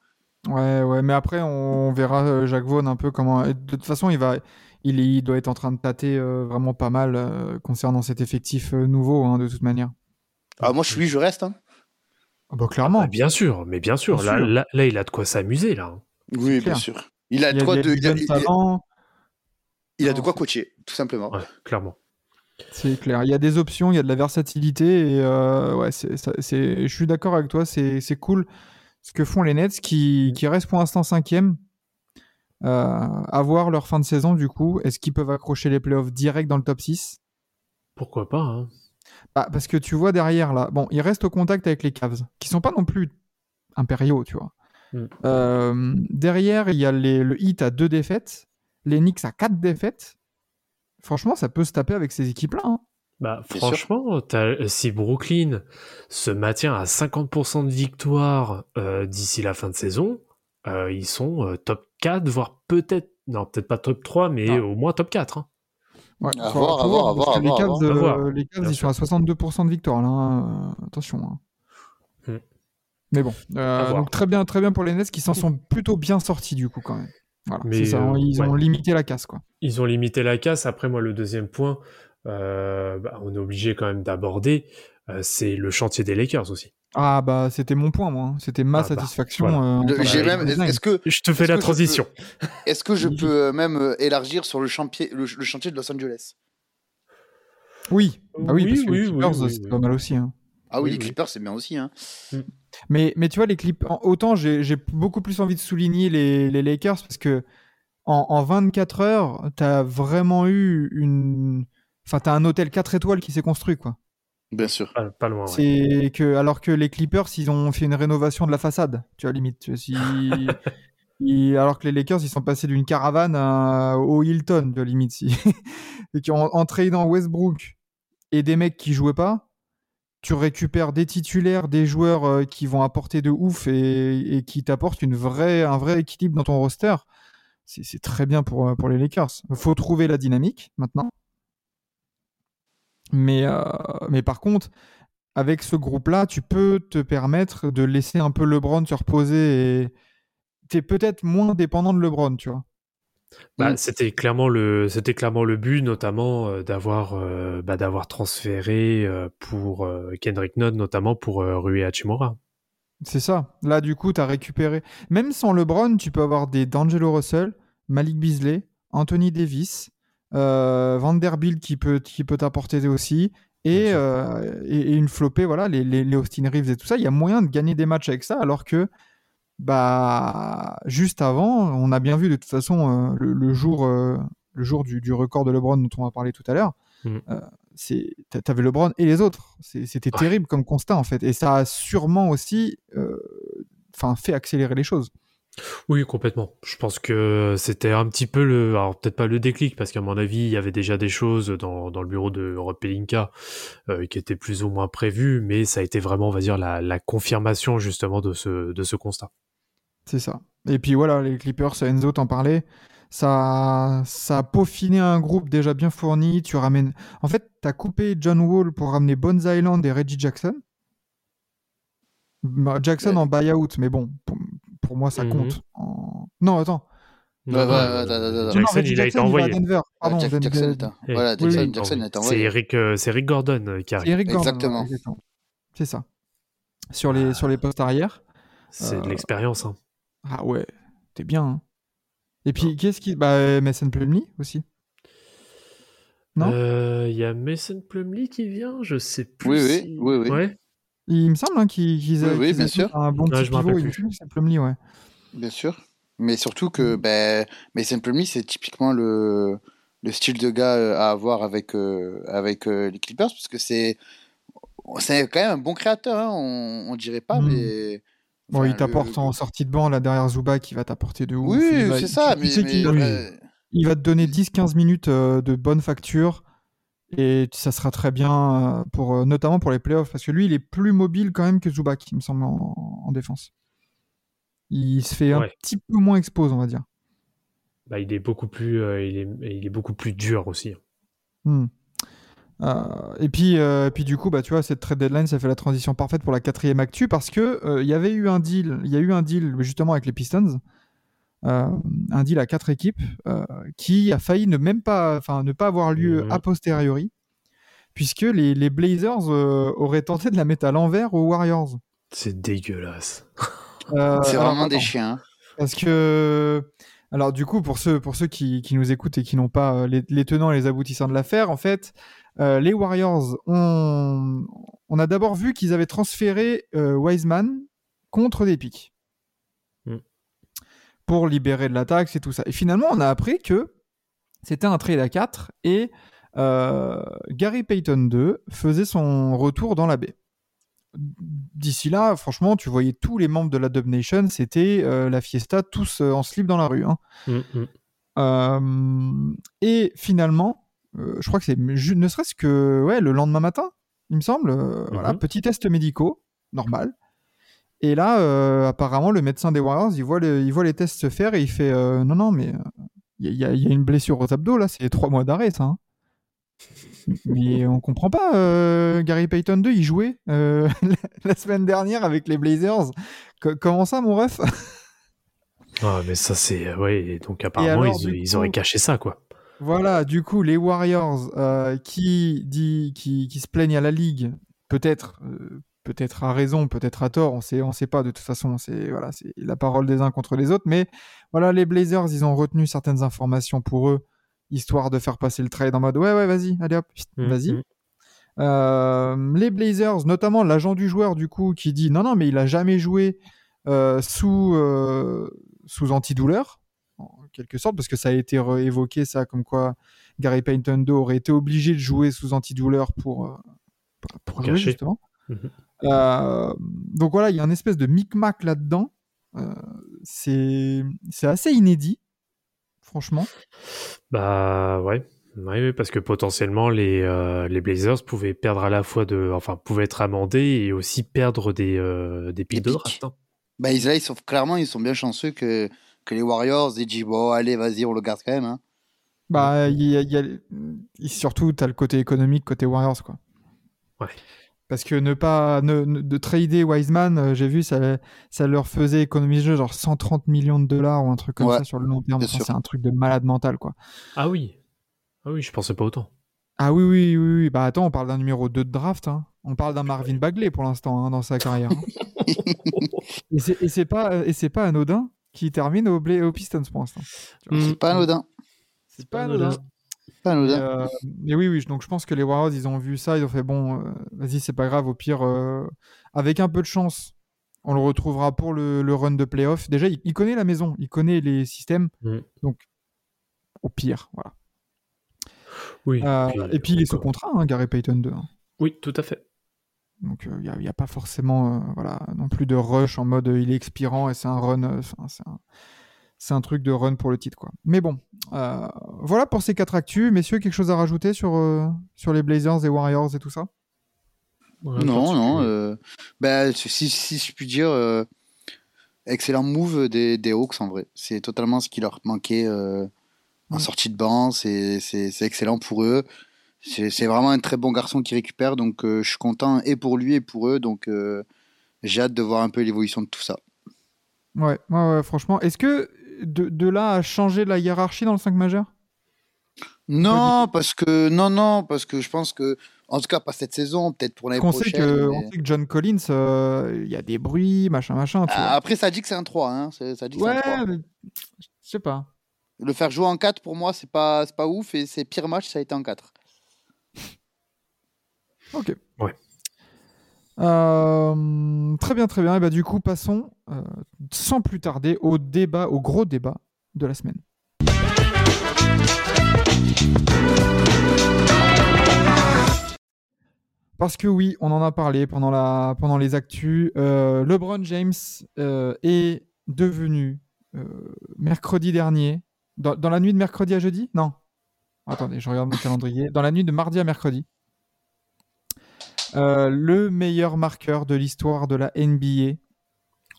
Ouais, ouais, mais après, on verra euh, Jacques Vaughan un peu comment. et De toute façon, il va, il, il doit être en train de tâter euh, vraiment pas mal euh, concernant cet effectif euh, nouveau, hein, de toute manière. Ah, moi, je suis je reste. Hein. Ah bah, clairement. Ah, bien sûr, mais bien sûr. Bien là, sûr. Là, là, il a de quoi s'amuser, là. Oui, clair. bien sûr. Il a il de quoi, il y a de, du il a, jeune il a- talent, il a de Non, quoi c'est- coacher, tout simplement. Ouais, clairement. c'est clair. Il y a des options, il y a de la versatilité, et euh, ouais, c'est, ça- c'est, je suis d'accord avec toi, c'est, c'est cool ce que font les Nets qui, qui restent pour l'instant cinquième. Euh, à voir leur fin de saison, du coup. Est-ce qu'ils peuvent accrocher les playoffs direct dans le top 6 Pourquoi pas, hein. Bah, parce que tu vois derrière là, bon, ils restent au contact avec les Cavs, qui sont pas non plus impériaux, tu vois. Mm. Euh, derrière, il y a les- le Heat à deux défaites, les Knicks à quatre défaites. Franchement, ça peut se taper avec ces équipes-là. hein. Bah, franchement, si Brooklyn se maintient à 50% de victoire euh, d'ici la fin de saison, euh, ils sont euh, top 4, voire peut-être, non, peut-être pas top 3, mais Non. au moins top 4. hein. Ouais, À faut- voir, à voir, à parce voir, les Cavs, ils sûr. sont à 62% de victoire là. hein. Euh, attention. hein. Mais bon, euh, donc très bien, très bien pour les Nets qui s'en sont plutôt bien sortis du coup quand même. Voilà, Mais, c'est ça, euh, ils ont ouais. limité la casse quoi. Ils ont limité la casse. Après, moi, le deuxième point, euh, bah, on est obligé quand même d'aborder, euh, c'est le chantier des Lakers aussi. Ah bah c'était mon point moi, hein. c'était ma Ah, bah, satisfaction. voilà. j'ai même, est-ce que, Je te fais la transition. est-ce que je Oui. peux même élargir sur le chantier, le, le chantier de Los Angeles? Oui, ah oui, Oui, parce que oui, les oui, Clippers, oui, c'est oui. pas mal aussi. hein. Ah oui, Oui, les oui. Clippers, c'est bien aussi. Hein. Mais, mais tu vois, les Clippers, autant j'ai beaucoup plus envie de souligner les, les Lakers parce que en, en 24 heures, t'as vraiment eu une. Enfin, t'as un hôtel 4 étoiles qui s'est construit, quoi. Bien sûr. Pas, pas loin, ouais. Que, alors que les Clippers, ils ont fait une rénovation de la façade, tu vois, limite. Tu vois, si- ils- alors que les Lakers, ils sont passés d'une caravane à- au Hilton, tu vois, limite. Si... et qui ont en trade Westbrook et des mecs qui jouaient pas, tu récupères des titulaires, des joueurs euh, qui vont apporter de ouf et, qui t'apportent un vrai équilibre dans ton roster. c'est très bien pour, euh, les Lakers. Il faut trouver la dynamique maintenant. Mais, euh, mais par contre, avec ce groupe-là, tu peux te permettre de laisser un peu LeBron se reposer et tu es peut-être moins dépendant de LeBron, tu vois. Bah, Mm. c'était clairement le c'était clairement le but notamment euh, d'avoir euh, bah, d'avoir transféré euh, pour Kendrick Nunn notamment pour Rui Hachimura. C'est ça. Là, du coup, tu as récupéré. Même sans LeBron, tu peux avoir des D'Angelo Russell, Malik Beasley, Anthony Davis, Vanderbilt qui peut, qui peut t'apporter aussi, et, et une flopée, voilà, les, les, les Austin Reeves et tout ça. Il y a moyen de gagner des matchs avec ça, alors que bah, juste avant, on a bien vu de toute façon euh, le, le jour, euh, le jour du, du record de LeBron dont on va parler tout à l'heure. Euh, c'est- t'a- T'avais LeBron et les autres. C'était Ouais. terrible comme constat en fait. Et ça a sûrement aussi enfin, fait accélérer les choses. Oui, complètement. Je pense que c'était un petit peu le, alors peut-être pas le déclic, parce qu'à mon avis, il y avait déjà des choses dans, dans le bureau de Rob Pelinka euh, qui étaient plus ou moins prévues, mais ça a été vraiment, on va dire, la, la confirmation justement de ce, de ce constat. C'est ça. Et puis voilà, les Clippers, Enzo t'en parlait, ça, ça a peaufiné un groupe déjà bien fourni. Tu ramènes. En fait, t'as coupé John Wall pour ramener Bones Island et Reggie Jackson. Bah, Jackson Ouais. en buyout, mais bon, pour, pour moi, ça Mhm. compte. en- Non, attends. Non, non, Jackson, il a été envoyé. Jackson, est C'est. Eric, euh, c'est Rick Gordon euh, qui arrive. Eric Gordon, Exactement. C'est ça. Sur les, sur les postes arrière. C'est de Euh, l'expérience. Hein. Ah ouais, t'es bien. hein. Et puis, qu'est-ce qui. Bah, Mason Plumlee aussi? Non? Euh, Il y a Mason Plumlee qui vient, je sais plus. Oui, oui, si- oui, oui. Ouais. Il me semble hein, qu'ils qu'ils Oui, bien sûr. un bon Ouais, petit je me pivot. rappelle Il me plus. semble que c'est Plumlee, ouais. Bien sûr. Mais surtout que ben, Mason Plumlee, c'est typiquement le, le style de gars euh, à avoir avec, euh, avec euh, les Clippers, parce que c'est c'est quand même un bon créateur, hein, on, on dirait pas, Mm. mais... Bon, il le- t'apporte en sortie de banc là derrière Zuba qui va t'apporter de ouf. Oui, c'est ça, tu mais... sais mais qu'il- il va te donner 10-15 minutes euh, de bonne facture et ça sera très bien euh, pour euh, notamment pour les playoffs parce que lui il est plus mobile quand même que Zubac il me semble en, en défense. Il se fait un petit peu moins expose on va dire. Bah, il est beaucoup plus, euh, il est, il est beaucoup plus dur aussi. Hmm. Euh, et puis, euh, puis du coup, bah, tu vois, cette trade deadline, ça fait la transition parfaite pour la quatrième actu parce que euh, il y avait eu un deal, il y a eu un deal justement avec les Pistons, euh, un deal à quatre équipes euh, qui a failli ne même pas, enfin, ne pas avoir lieu Mhm. a posteriori, puisque les, les Blazers euh, auraient tenté de la mettre à l'envers aux Warriors. C'est dégueulasse. Euh, c'est alors, vraiment des attends. chiens. hein. Parce que, alors du coup, pour ceux, pour ceux qui, qui nous écoutent et qui n'ont pas euh, les, les tenants et les aboutissants de l'affaire, en fait, euh, les Warriors, ont, on a d'abord vu qu'ils avaient transféré euh, Wiseman contre des pics Mm. pour libérer de la taxe et tout ça. Et finalement, on a appris que c'était un trade à 4 et euh, Gary Payton 2 faisait son retour dans la baie. D'ici là, franchement, tu voyais tous les membres de la Dub Nation, c'était la fiesta, tous en slip dans la rue. hein. Mm, mm. Euh, et finalement, euh, je crois que c'est ne serait-ce que ouais, le lendemain matin, il me semble. euh, Voilà, Mhm. petit test médicaux, normal. Et là, euh, apparemment, le médecin des Warriors, il voit, le- il voit les tests se faire et il fait non, non, mais il y, a- il y a une blessure au abdos là, c'est trois mois d'arrêt, ça. hein. mais on comprend pas. Gary Payton 2, il jouait la semaine dernière avec les Blazers. Co- comment ça, mon ref? Ah, mais ça, c'est. donc apparemment, alors, ils, du ils coup- auraient caché ça, quoi. Voilà, du coup, les Warriors euh, qui, dit, qui, qui se plaignent à la Ligue, peut-être euh, peut-être à raison, peut-être à tort, on sait, on sait pas de toute façon, c'est voilà, c'est la parole des uns contre les autres, mais voilà, les Blazers, ils ont retenu certaines informations pour eux, histoire de faire passer le trade en mode ouais, ouais, vas-y, allez hop, Mm, vas-y. mm. Euh, les Blazers, notamment l'agent du joueur, du coup, qui dit non, non, mais il a jamais joué euh, sous, euh, sous antidouleur, quelque sorte, parce que ça a été évoqué, ça, comme quoi Gary Payton 2 aurait été obligé de jouer sous antidouleur pour, euh, pour, pour jouer, justement. Mhm. Euh, donc voilà, il y a un espèce de micmac là-dedans. Euh, c'est c'est assez inédit, franchement. Bah, ouais. Parce que potentiellement, les, euh, les Blazers pouvaient perdre à la fois de. Enfin, pouvaient être amendés et aussi perdre des, euh, des pics de draft. hein. Bah, ils, là, ils sont, clairement, ils sont bien chanceux que, que les Warriors aient dit bon, allez, vas-y, on le garde quand même. hein. Bah, il y a, il y a- il- surtout, tu as le côté économique, côté Warriors, quoi. Ouais. Parce que ne pas ne- ne- de trader Wiseman, euh, j'ai vu, ça, ça leur faisait économiser genre 130 millions de dollars ou un truc comme Ouais, ça sur le long terme. Enfin, c'est un truc de malade mental, quoi. Ah oui. Ah oui, je pensais pas autant. Ah oui, oui, oui, oui. Bah attends, on parle d'un numéro 2 de draft. hein. On parle d'un Marvin Bagley pour l'instant hein, dans sa carrière. hein. et c'est- et c'est pas, et c'est pas anodin qui termine au, Bla- aux Pistons pour l'instant. Vois, Mm. C'est pas anodin. C'est pas anodin. C'est pas Mais, anodin. euh, mais oui, oui, donc je pense que les Warriors, ils ont vu ça, ils ont fait bon, euh, vas-y, c'est pas grave, au pire, euh, avec un peu de chance, on le retrouvera pour le, le run de playoff. Déjà, il, il connaît la maison, il connaît les systèmes, Mm. donc au pire, voilà. Oui. Euh, et puis, il est sous contrat, hein, Gary Payton 2. hein. Oui, tout à fait. Donc il n'y a, pas forcément euh, voilà, non plus de rush en mode euh, il est expirant et c'est un run, euh, c'est un, c'est un truc de run pour le titre. quoi. Mais bon, euh, voilà pour ces quatre actus. Messieurs, quelque chose à rajouter sur, euh, sur les Blazers et Warriors et tout ça? Non, non. euh, bah, si, si je puis dire, euh, excellent move des, des Hawks en vrai. C'est totalement ce qui leur manquait euh, en sortie de banc. C'est excellent pour eux. C'est c'est vraiment un très bon garçon qui récupère. Donc euh, je suis content et pour lui et pour eux. Donc euh, j'ai hâte de voir un peu l'évolution de tout ça. ouais, ouais, ouais, franchement. Est-ce que de, de là à changer la hiérarchie dans le 5 majeur? Non, parce que non, non, parce que je pense que, en tout cas, pas cette saison, peut-être pour l'année sait, prochaine. que, mais- on sait que John Collins, euh, il y a des bruits, machin, machin. Après, ça dit que c'est un 3. Hein. c'est- Ça dit que c'est un ouais, 3. mais je sais pas. Le faire jouer en 4, pour moi, c'est pas, c'est pas ouf. Et ses pires matchs, ça a été en 4. Ok. Ouais. Euh, très bien, très bien. Et bah, du coup, passons euh, sans plus tarder au débat, au gros débat de la semaine. Parce que oui, on en a parlé pendant, la, pendant les actus. Euh, LeBron James est devenu mercredi dernier, dans, dans la nuit de mercredi à jeudi? Non. Attendez, je regarde mon calendrier. Dans la nuit de mardi à mercredi, euh, le meilleur marqueur de l'histoire de la NBA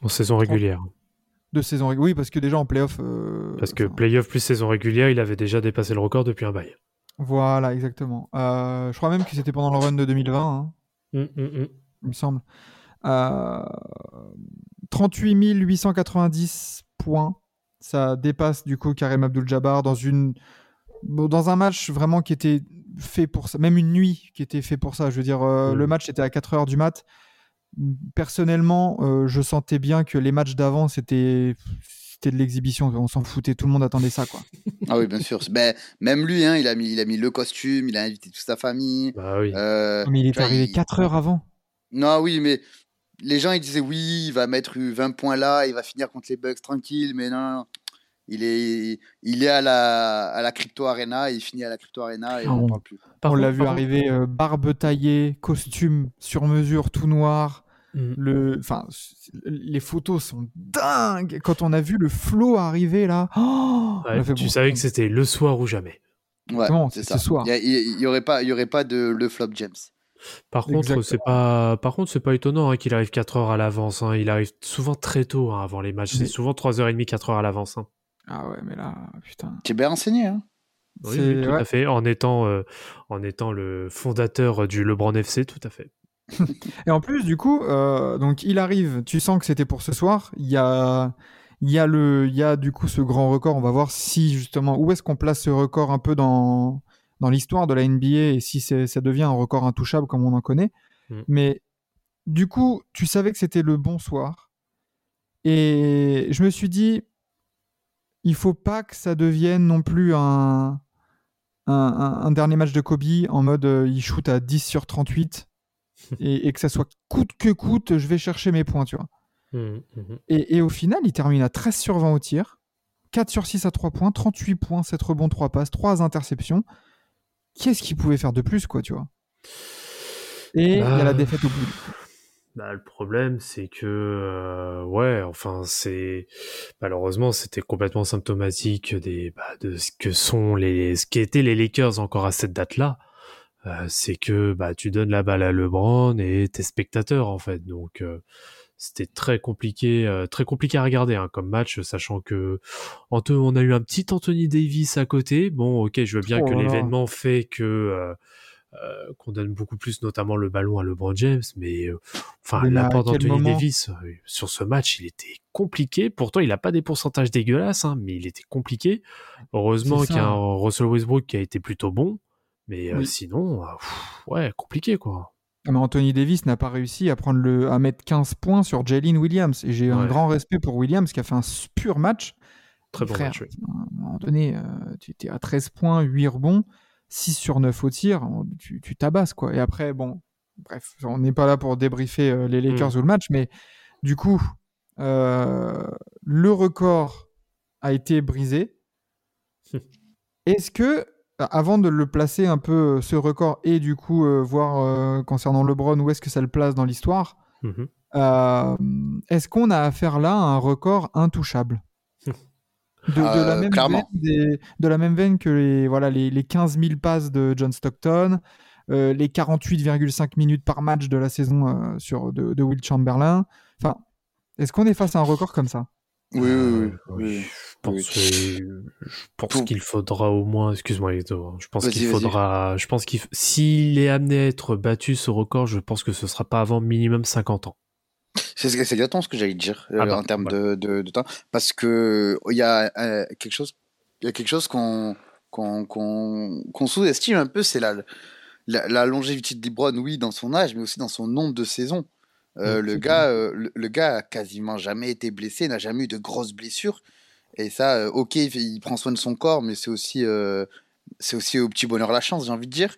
En saison régulière. de saison régulière. Oui, parce que déjà en playoff. euh, Parce que enfin, playoff plus saison régulière, il avait déjà dépassé le record depuis un bail. Voilà, exactement. Euh, je crois même que c'était pendant le run de 2020, hein, Hum, hum, hum. il me semble. Euh, 38 890 points. Ça dépasse du coup Karim Abdul-Jabbar dans une dans un match vraiment qui était fait pour ça, même une nuit qui était fait pour ça. Je veux dire, euh, Mm. le match était à 4 heures du mat. Personnellement, euh, je sentais bien que les matchs d'avant c'était c'était de l'exhibition. On s'en foutait, tout le monde attendait ça, quoi. Ah oui, bien sûr. Ben, même lui, hein, il, a mis, il a mis le costume, il a invité toute sa famille. Bah oui. Euh, Mais il est arrivé il- 4 heures avant. Non, oui, mais les gens, ils disaient oui, il va mettre 20 points là, il va finir contre les Bucks tranquille, mais non, non, non. Il est, il est à la, à la Crypto Arena, il finit à la Crypto Arena et on Ah, on- parle plus. Par on l'a vu arriver euh, barbe taillée, costume sur mesure, tout noir. Hum. Le, enfin, les photos sont dingues. Quand on a vu le flow arriver là, oh, Ouais, tu bon, savais que c'était le soir ou jamais. Ouais, c'est ça. ce soir. Il n'y aurait, pas- il y aurait pas de le flop James. Par contre, c'est pas, par contre, c'est pas étonnant hein, qu'il arrive 4 heures à l'avance. hein. Il arrive souvent très tôt hein, avant les matchs. Mais- C'est souvent 3h30, 4 heures à l'avance. Ah ouais, mais là, putain. Tu es bien renseigné, hein Oui, tout ouais. à fait. En étant, euh, en étant le fondateur du LeBron FC, tout à fait. Et en plus, du coup, euh, donc il arrive. Tu sens que c'était pour ce soir. Il y a, il y a le, il y a du coup ce grand record. On va voir si justement où est-ce qu'on place ce record un peu dans dans l'histoire de la NBA et si c'est- ça devient un record intouchable comme on en connaît. Mm. Mais du coup, tu savais que c'était le bon soir. Et je me suis dit, il faut pas que ça devienne non plus un, un, un- un dernier match de Kobe en mode euh, il shoot à 10 sur 38 et, et que ça soit coûte que coûte, je vais chercher mes points, tu vois. Hum. Et, et au final, il termine à 13 sur 20 au tir, 4 sur 6 à 3 points, 38 points, 7 rebonds, 3 passes, 3 interceptions. Qu'est-ce qu'il pouvait faire de plus, quoi, tu vois? Et il y a la Ah. défaite au bout. Bah, le problème, c'est que, euh, ouais, enfin, c'est malheureusement, c'était complètement symptomatique des, bah, de ce que sont les, ce qu'étaient les Lakers encore à cette date-là. Euh, c'est que, bah, tu donnes la balle à LeBron et tes spectateurs, en fait. Donc, euh, c'était très compliqué, euh, très compliqué à regarder hein, comme match, sachant que on a eu un petit Anthony Davis à côté. Bon, ok, je veux bien Oh que là. l'événement fait que euh, qu'on donne beaucoup plus, notamment le ballon à LeBron James, mais euh, enfin l'apport d'Anthony Davis euh, sur ce match, il était compliqué. Pourtant, il a pas des pourcentages dégueulasses, hein, mais il était compliqué. Heureusement qu'il y a un Russell Westbrook qui a été plutôt bon, mais euh, Oui. sinon, pff, ouais, compliqué quoi. Ah, Mais Anthony Davis n'a pas réussi à prendre le à mettre 15 points sur Jalen Williams et j'ai un grand respect pour Williams qui a fait un pur match. Très bon Frère, match. oui. À un moment donné, euh, tu étais à 13 points, 8 rebonds, 6 sur 9 au tir, tu, tu tabasses quoi. Et après, bon, bref, on n'est pas là pour débriefer euh, les Lakers ou le match, mais du coup, euh, le record a été brisé. Est-ce que, avant de le placer un peu, euh, ce record, et du coup, euh, voir euh, concernant LeBron, où est-ce que ça le place dans l'histoire, Mhm. euh, est-ce qu'on a affaire là à un record intouchable? De, de la Euh, même clairement. veine des- de la même veine que les, voilà, les, les 15 000 passes de John Stockton, euh, les 48,5 minutes par match de la saison euh, sur, de, de Will Chamberlain. Enfin, est-ce qu'on est face à un record comme ça? Oui, oui, oui. Je pense, Oui. je pense Pour- qu'il faudra au moins, excuse-moi hein, je pense qu'il faudra, je pense qu'il, s'il est amené à être battu ce record, je pense que ce sera pas avant minimum 50 ans. C'est exactement ce que j'allais dire euh, Ah bah, en termes de, de, de temps. Parce que il y a euh, quelque chose, il y a quelque chose qu'on qu'on qu'on sous-estime un peu, c'est la, la, la longévité de LeBron, oui, dans son âge, mais aussi dans son nombre de saisons. Euh, Mm, le, gars, euh, le, le gars a quasiment jamais été blessé, n'a jamais eu de grosses blessures. Et ça, ok, il, prend soin de son corps, mais c'est aussi, c'est aussi au petit bonheur la chance, j'ai envie de dire.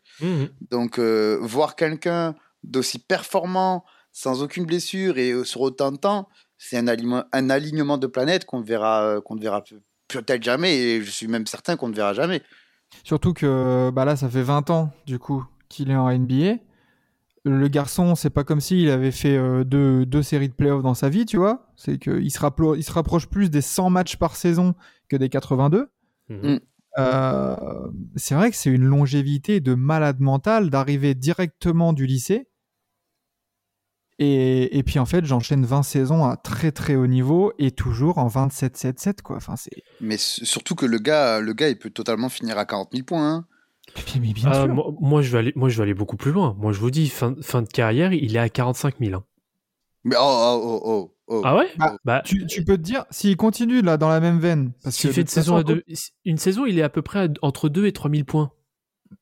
Donc, euh, voir quelqu'un d'aussi performant, sans aucune blessure et euh, sur autant de temps, c'est un, alignement- un alignement de planètes qu'on ne verra, euh, qu'on ne verra pe- peut-être jamais, et je suis même certain qu'on ne verra jamais. Surtout que bah là, ça fait 20 ans, du coup, qu'il est en NBA. Le garçon, c'est pas comme s'il avait fait euh, deux, deux séries de playoffs dans sa vie, tu vois. C'est qu'il se, rappro- il se rapproche plus des 100 matchs par saison que des 82. Mhm. Euh, c'est vrai que c'est une longévité de malade mental d'arriver directement du lycée. Et, et puis en fait, j'enchaîne 20 saisons à très très haut niveau et toujours en 27-7-7, quoi. Enfin, c'est. Mais surtout que le gars, le gars, il peut totalement finir à 40 000 points. hein. Mais, mais bien Ah, sûr. moi, moi, je vais aller, moi, je vais aller beaucoup plus loin. Moi, je vous dis, fin, fin de carrière, il est à 45 000. hein. Mais oh, oh, oh, oh, oh. Ah ouais? Bah, Bah, Tu, tu peux te dire, s'il continue là dans la même veine, parce s'il que fait de une saison, façon, à deux, une saison, il est à peu près à- entre 2 et 3 000 points.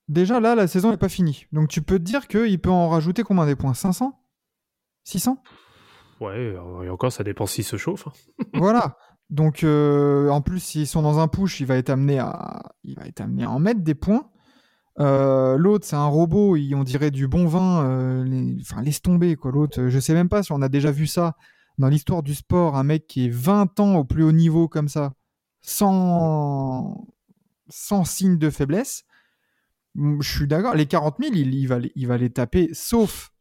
déjà là, la saison n'est pas finie. Donc tu peux te dire qu'il peut en rajouter combien des points? 500 600 Ouais, euh, et encore, ça dépend s'il se chauffe. Voilà. Donc euh, en plus, s'ils sont dans un push, il va être amené à, il va être amené à en mettre des points. Euh, L'autre, c'est un robot, il- on dirait du bon vin. euh, les- Enfin, laisse tomber quoi. L'autre, je sais même pas si on a déjà vu ça dans l'histoire du sport, un mec qui est 20 ans au plus haut niveau comme ça, sans, sans signe de faiblesse. Mm, Je suis d'accord. Les 40 000, il, il va, il va les taper, sauf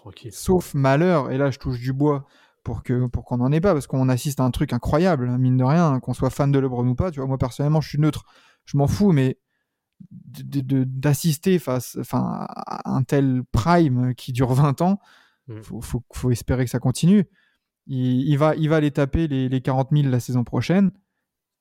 Tranquille. sauf malheur, et là je touche du bois pour que pour qu'on n'en ait pas, parce qu'on assiste à un truc incroyable, hein, mine de rien, hein, qu'on soit fan de LeBron ou pas. Tu vois, moi personnellement, je suis neutre, je m'en fous, mais d'assister face, enfin, à un tel prime qui dure 20 ans, Mm. faut, faut, faut espérer que ça continue. Il, il va, il va les taper les, les 40 000 la saison prochaine.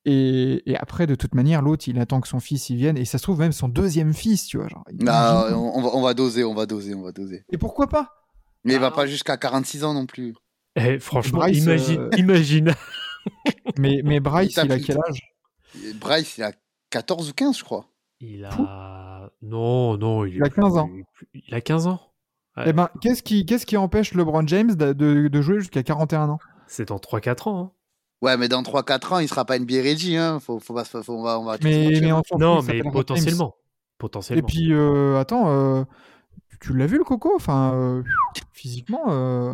Et, et après, de toute manière, l'autre, il attend que son fils y vienne. Et ça se trouve même son deuxième fils, tu vois. Genre, Non, imagine. on, va, on va doser, on va doser, on va doser. Et pourquoi pas? Mais il va Ah. pas jusqu'à 46 ans non plus. Eh, franchement, Bryce, imagine, euh, imagine. mais, mais Bryce, Il il a quel âge? Bryce, il a 14 ou 15, je crois. Il a. Non, non, il, Il a est plus- 15 ans. il est plus- Il a 15 ans. Ouais. Eh ben, qu'est-ce qui, qu'est-ce qui empêche LeBron James de, de- de jouer jusqu'à 41 ans? C'est dans 3-4 ans. hein. Ouais, mais dans 3-4 ans, il sera pas NBA ready. Hein. Faut, faut pas, se- faut, on va, on va Mais, se mentir. mais on s'en fout, Non, mais James. potentiellement. Et Potentiellement. puis, euh, attends, euh, tu l'as vu le coco? Enfin, euh, physiquement, euh,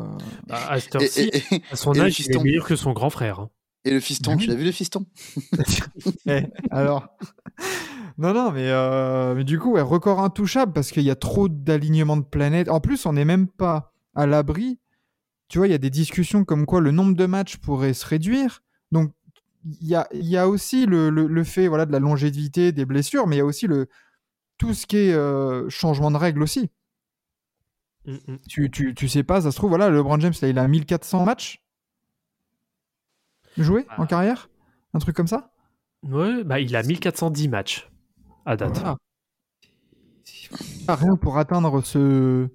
à, à cette Et, heure-ci, et- et- à son âge, il est fiston. meilleur que son grand frère. hein. et le fiston, Ah tu l'as vu le fiston? Eh, alors. non, non, mais, euh, mais du coup, ouais, record intouchable parce qu'il y a trop d'alignements de planètes. En plus, on n'est même pas à l'abri. Tu vois, il y a des discussions comme quoi le nombre de matchs pourrait se réduire. Donc, il y a, il y a aussi le, le- le fait voilà, de la longévité, des blessures, mais il y a aussi le, tout ce qui est euh, changement de règles aussi. Mm, mm. Tu, tu, tu sais pas, ça se trouve, voilà, LeBron James, là, il a 1400 matchs joués en Ah. carrière? Un truc comme ça? Ouais, bah, il a 1410 matchs à date. Voilà. Ah, rien pour atteindre ce.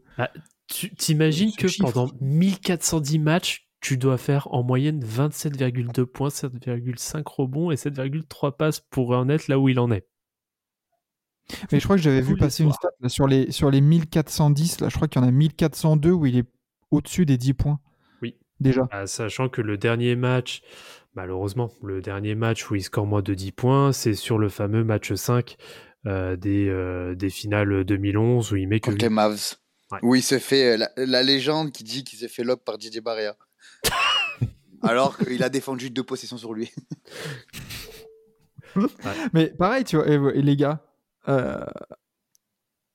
Tu t'imagines que chiffre. pendant 1410 matchs, tu dois faire en moyenne 27,2 points, 7,5 rebonds et 7,3 passes pour en être là où il en est. Mais je crois que j'avais vu passer une stat là, sur, les, sur les 1410, là, je crois qu'il y en a 1402 où il est au-dessus des 10 points. Oui. Déjà. Ah, sachant que le dernier match, malheureusement, le dernier match où il score moins de 10 points, c'est sur le fameux match 5 euh, des, euh, des finales 2011 où il met que Contre les Mavs. Ouais. Où il s'est fait. euh, La, la légende qui dit qu'il s'est fait lob par Didier Barrea. Alors qu'il a défendu deux possessions sur lui. Mais pareil, tu vois, et, et les gars,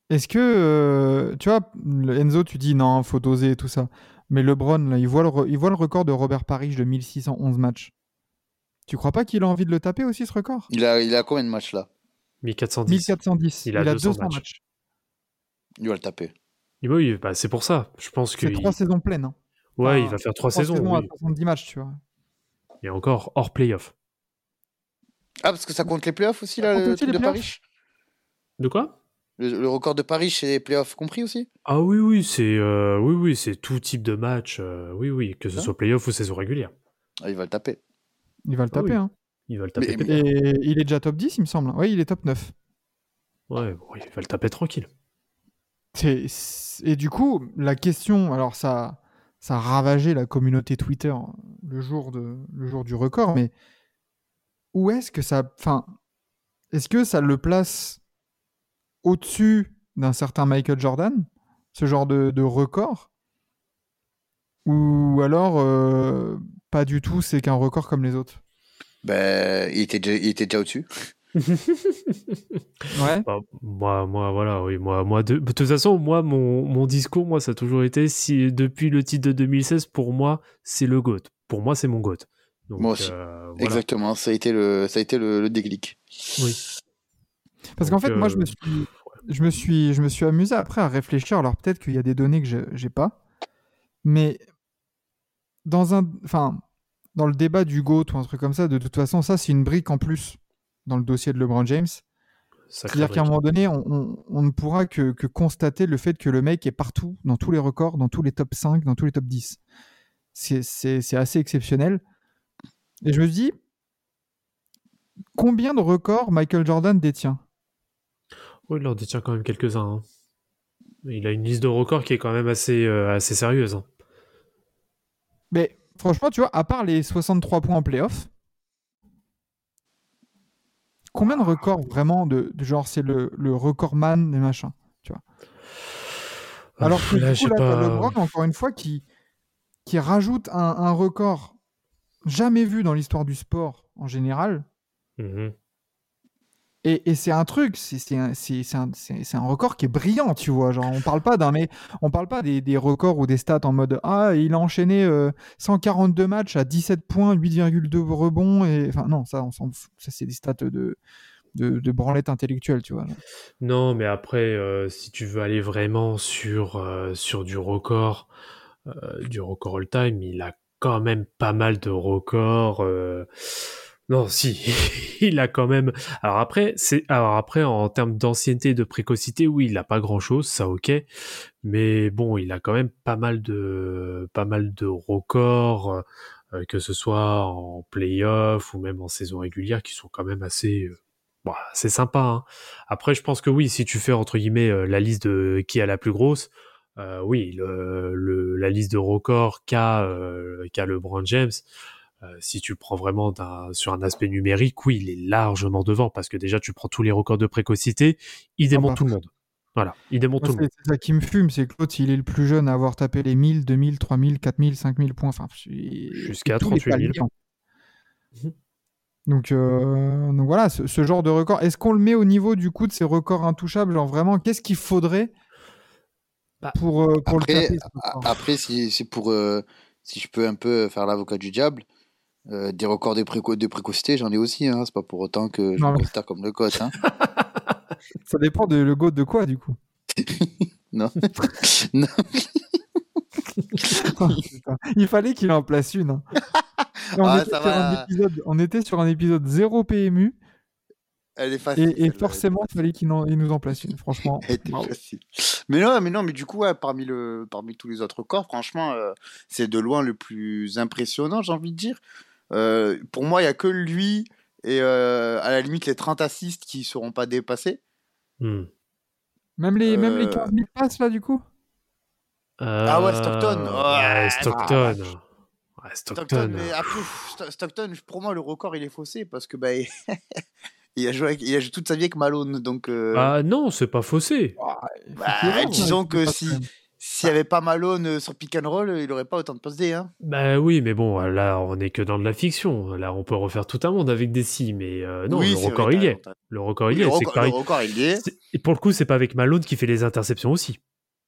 est-ce que, euh, tu vois, Enzo, tu dis non, faut doser et tout ça. Mais LeBron, là, il voit, le re- il voit le record de Robert Parrish de 1611 matchs. Tu crois pas qu'il a envie de le taper aussi, ce record? Il a, il a combien de matchs là? 1410. 1410. Il a 200 200 matchs. matchs. Il va le taper. Oui, bah, c'est pour ça. Je pense que C'est trois saisons pleines. hein. ouais, il va faire trois Trois saisons. saisons à oui. 70 matchs, tu vois. Et encore hors playoff. Ah, parce que ça compte les playoffs aussi, Ça là, compte le aussi truc les de Paris De quoi? Le, le record de Paris chez les playoffs compris aussi? Ah oui, oui, c'est euh, oui, oui, c'est tout type de match. euh, oui, oui, que ce Hein soit playoff ou saison régulière. ah, Il va le taper. Il va le Ah taper. oui. hein. Il va le taper. Mais-. Et il est déjà top 10, il me semble. Oui, il est top 9. Ouais, bon, il va le taper tranquille. Et du coup, la question, alors ça, ça a ravagé la communauté Twitter le jour, de, le jour du record, mais où est-ce que ça. Enfin, est-ce que ça le place au-dessus d'un certain Michael Jordan, ce genre de, de record? Ou alors, euh, pas du tout, c'est qu'un record comme les autres? Ben, il était déjà, il était déjà au-dessus. Ouais. Bah, moi, moi, voilà, oui, moi, moi, de, de toute façon, moi, mon, mon discours, moi, ça a toujours été, si depuis le titre de 2016, pour moi, c'est le GOAT. Pour moi, c'est mon GOAT. Donc, Moi aussi. euh, voilà. Exactement, ça a été le, ça a été le, le déclic. Oui. Parce qu'en fait, moi, je euh, me suis, je me suis, je me suis amusé après à réfléchir. Alors peut-être qu'il y a des données que j'ai- pas, mais dans un, enfin, dans le débat du GOAT ou un truc comme ça, de toute façon, ça c'est une brique en plus dans le dossier de LeBron James. C'est-à-dire qu'à un moment donné, on, on- on ne pourra que, que constater le fait que le mec est partout, dans tous les records, dans tous les top 5, dans tous les top 10. C'est- C'est c'est assez exceptionnel. Et je me dis, combien de records Michael Jordan détient? Oui, il en détient quand même quelques-uns. hein. Il a une liste de records qui est quand même assez, euh, assez sérieuse. hein. Mais franchement, tu vois, à part les 63 points en playoff, combien de records vraiment de, de genre c'est le, le recordman des machins Alors que là, du j'ai coup, là, t'as pas- LeBron, encore une fois, qui, qui rajoute un, un record jamais vu dans l'histoire du sport en général. Mhm. Et, c'est un truc, c'est un, record qui est brillant, tu vois. Genre, on parle pas d'un, mais on parle pas des, records ou des stats en mode ah il a enchaîné euh, 142 matchs à 17 points, 8,2 rebonds enfin non ça ça c'est des stats de branlette intellectuelle, tu vois. Non, mais après, euh, si tu veux aller vraiment sur, euh, sur du record, euh, du record all-time, il a quand même pas mal de records. Non, si, il a quand même. Alors après, c'est alors après en termes d'ancienneté et de précocité, oui, il a pas grand-chose, ça ok. Mais bon, il a quand même pas mal de pas mal de records, euh, que ce soit en playoff ou même en saison régulière, qui sont quand même assez euh, bon, c'est sympa. Hein. Après, je pense que oui, si tu fais entre guillemets euh, la liste de qui a la plus grosse, euh, oui, le, le- la liste de records qu'a qu'a LeBron James, euh, si tu le prends vraiment sur un aspect numérique, oui, il est largement devant parce que déjà tu prends tous les records de précocité, il démonte tout le monde. Voilà, il démonte Moi, tout le monde. C'est ça qui me fume, c'est que l'autre il est le plus jeune à avoir tapé les 1000, 2000, 3000, 4000, 5000 points. Enfin, Jusqu'à tous les 38 000. paliers, en fait. Mhm. Donc, euh, donc voilà, ce, ce genre de record. Est-ce qu'on le met au niveau du coup de ces records intouchables? Genre vraiment, qu'est-ce qu'il faudrait Bah, pour, euh, pour Après, le taper après si, si pour, euh, si je peux un peu faire l'avocat du diable, euh, des records de, préco de précocité, j'en ai aussi. Hein. C'est pas pour autant que je Non, me considère comme le coach. Hein. Ça dépend de le de quoi du coup Non. non. Oh. Il fallait qu'il en place une. hein. on, Ah, était ça sur va. un épisode, on était sur un épisode 0 PMU Elle est et, facile. et forcément, il fallait qu'il nous en place une. Franchement, Elle était facile. Mais non, mais non, mais du coup, ouais, parmi, le, parmi tous les autres corps, franchement, euh, c'est de loin le plus impressionnant, j'ai envie de dire. Euh, pour moi, il n'y a que lui et euh, à la limite les 30 assists qui ne seront pas dépassés. Hmm. Même les, même les Euh, 15 000 passes là, du coup? Ah ouais, Stockton. Euh, Ouais, ouais, Stockton. Ouais, Stockton, Stockton. mais après, Sto- Stockton, pour moi, le record, il est faussé parce que bah, il... a joué avec- il a joué toute sa vie avec Malone. Donc, euh, Ah non, c'est pas faussé. Bah, disons que si- s'il n'y avait pas Malone euh, sur pick and roll, il n'aurait pas autant de passes D. Hein. Bah oui, mais bon, là, on est que dans de la fiction. Là, on peut refaire tout un monde avec des si, mais euh, non, oui, le record, vrai, il est. Le record, il y Le est. C'est record- que pareil. le record, il y est. Et pour le coup, c'est pas avec Malone qui fait les interceptions aussi.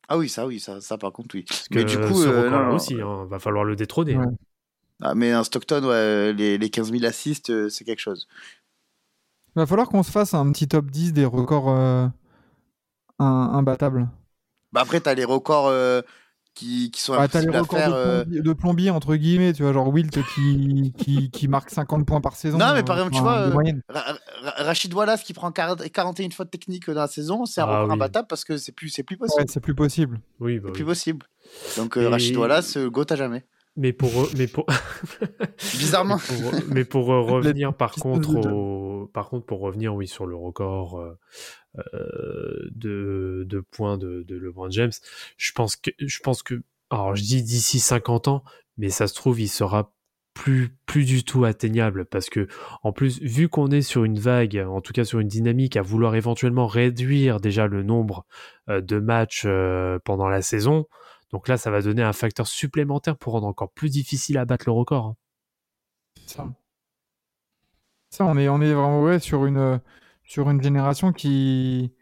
Ah oui, ça, oui, ça, ça par contre, oui. Parce Mais que du coup, ce euh, non, non. aussi, hein, va falloir le détrôner. Ouais. Ah, mais un Stockton, ouais, les, les 15 000 assists, euh, c'est quelque chose. Il va falloir qu'on se fasse un petit top 10 des records euh, un- imbattables. Bah après, t'as les records euh, qui, qui sont Ah, t'as les impossibles à records faire. de, euh. plombier, de plombier, entre guillemets, tu vois, genre Wilt qui, qui, qui marque 50 points par saison. Non, mais par exemple, tu enfin, vois, euh, Rachid Wallace qui prend 40 41 fautes techniques dans la saison, c'est un Ah record oui. imbattable parce que c'est plus, c'est plus possible. Ouais, c'est plus possible. Oui, bah C'est oui. plus possible. Donc euh, Et- Rachid Wallace, euh, goat à jamais. Mais pour, mais pour, Bizarrement. mais pour, mais pour, euh, revenir par contre, au, par contre, pour revenir, oui, sur le record euh, euh, de, de points de, de LeBron James, je pense que, je pense que, alors je dis d'ici 50 ans, mais ça se trouve, il sera plus, plus du tout atteignable parce que, en plus, vu qu'on est sur une vague, en tout cas sur une dynamique à vouloir éventuellement réduire déjà le nombre euh, de matchs pendant la saison, donc là, ça va donner un facteur supplémentaire pour rendre encore plus difficile à battre le record. hein. Ça. Ça, on est, on est vraiment ouais, sur, une, sur une génération qui.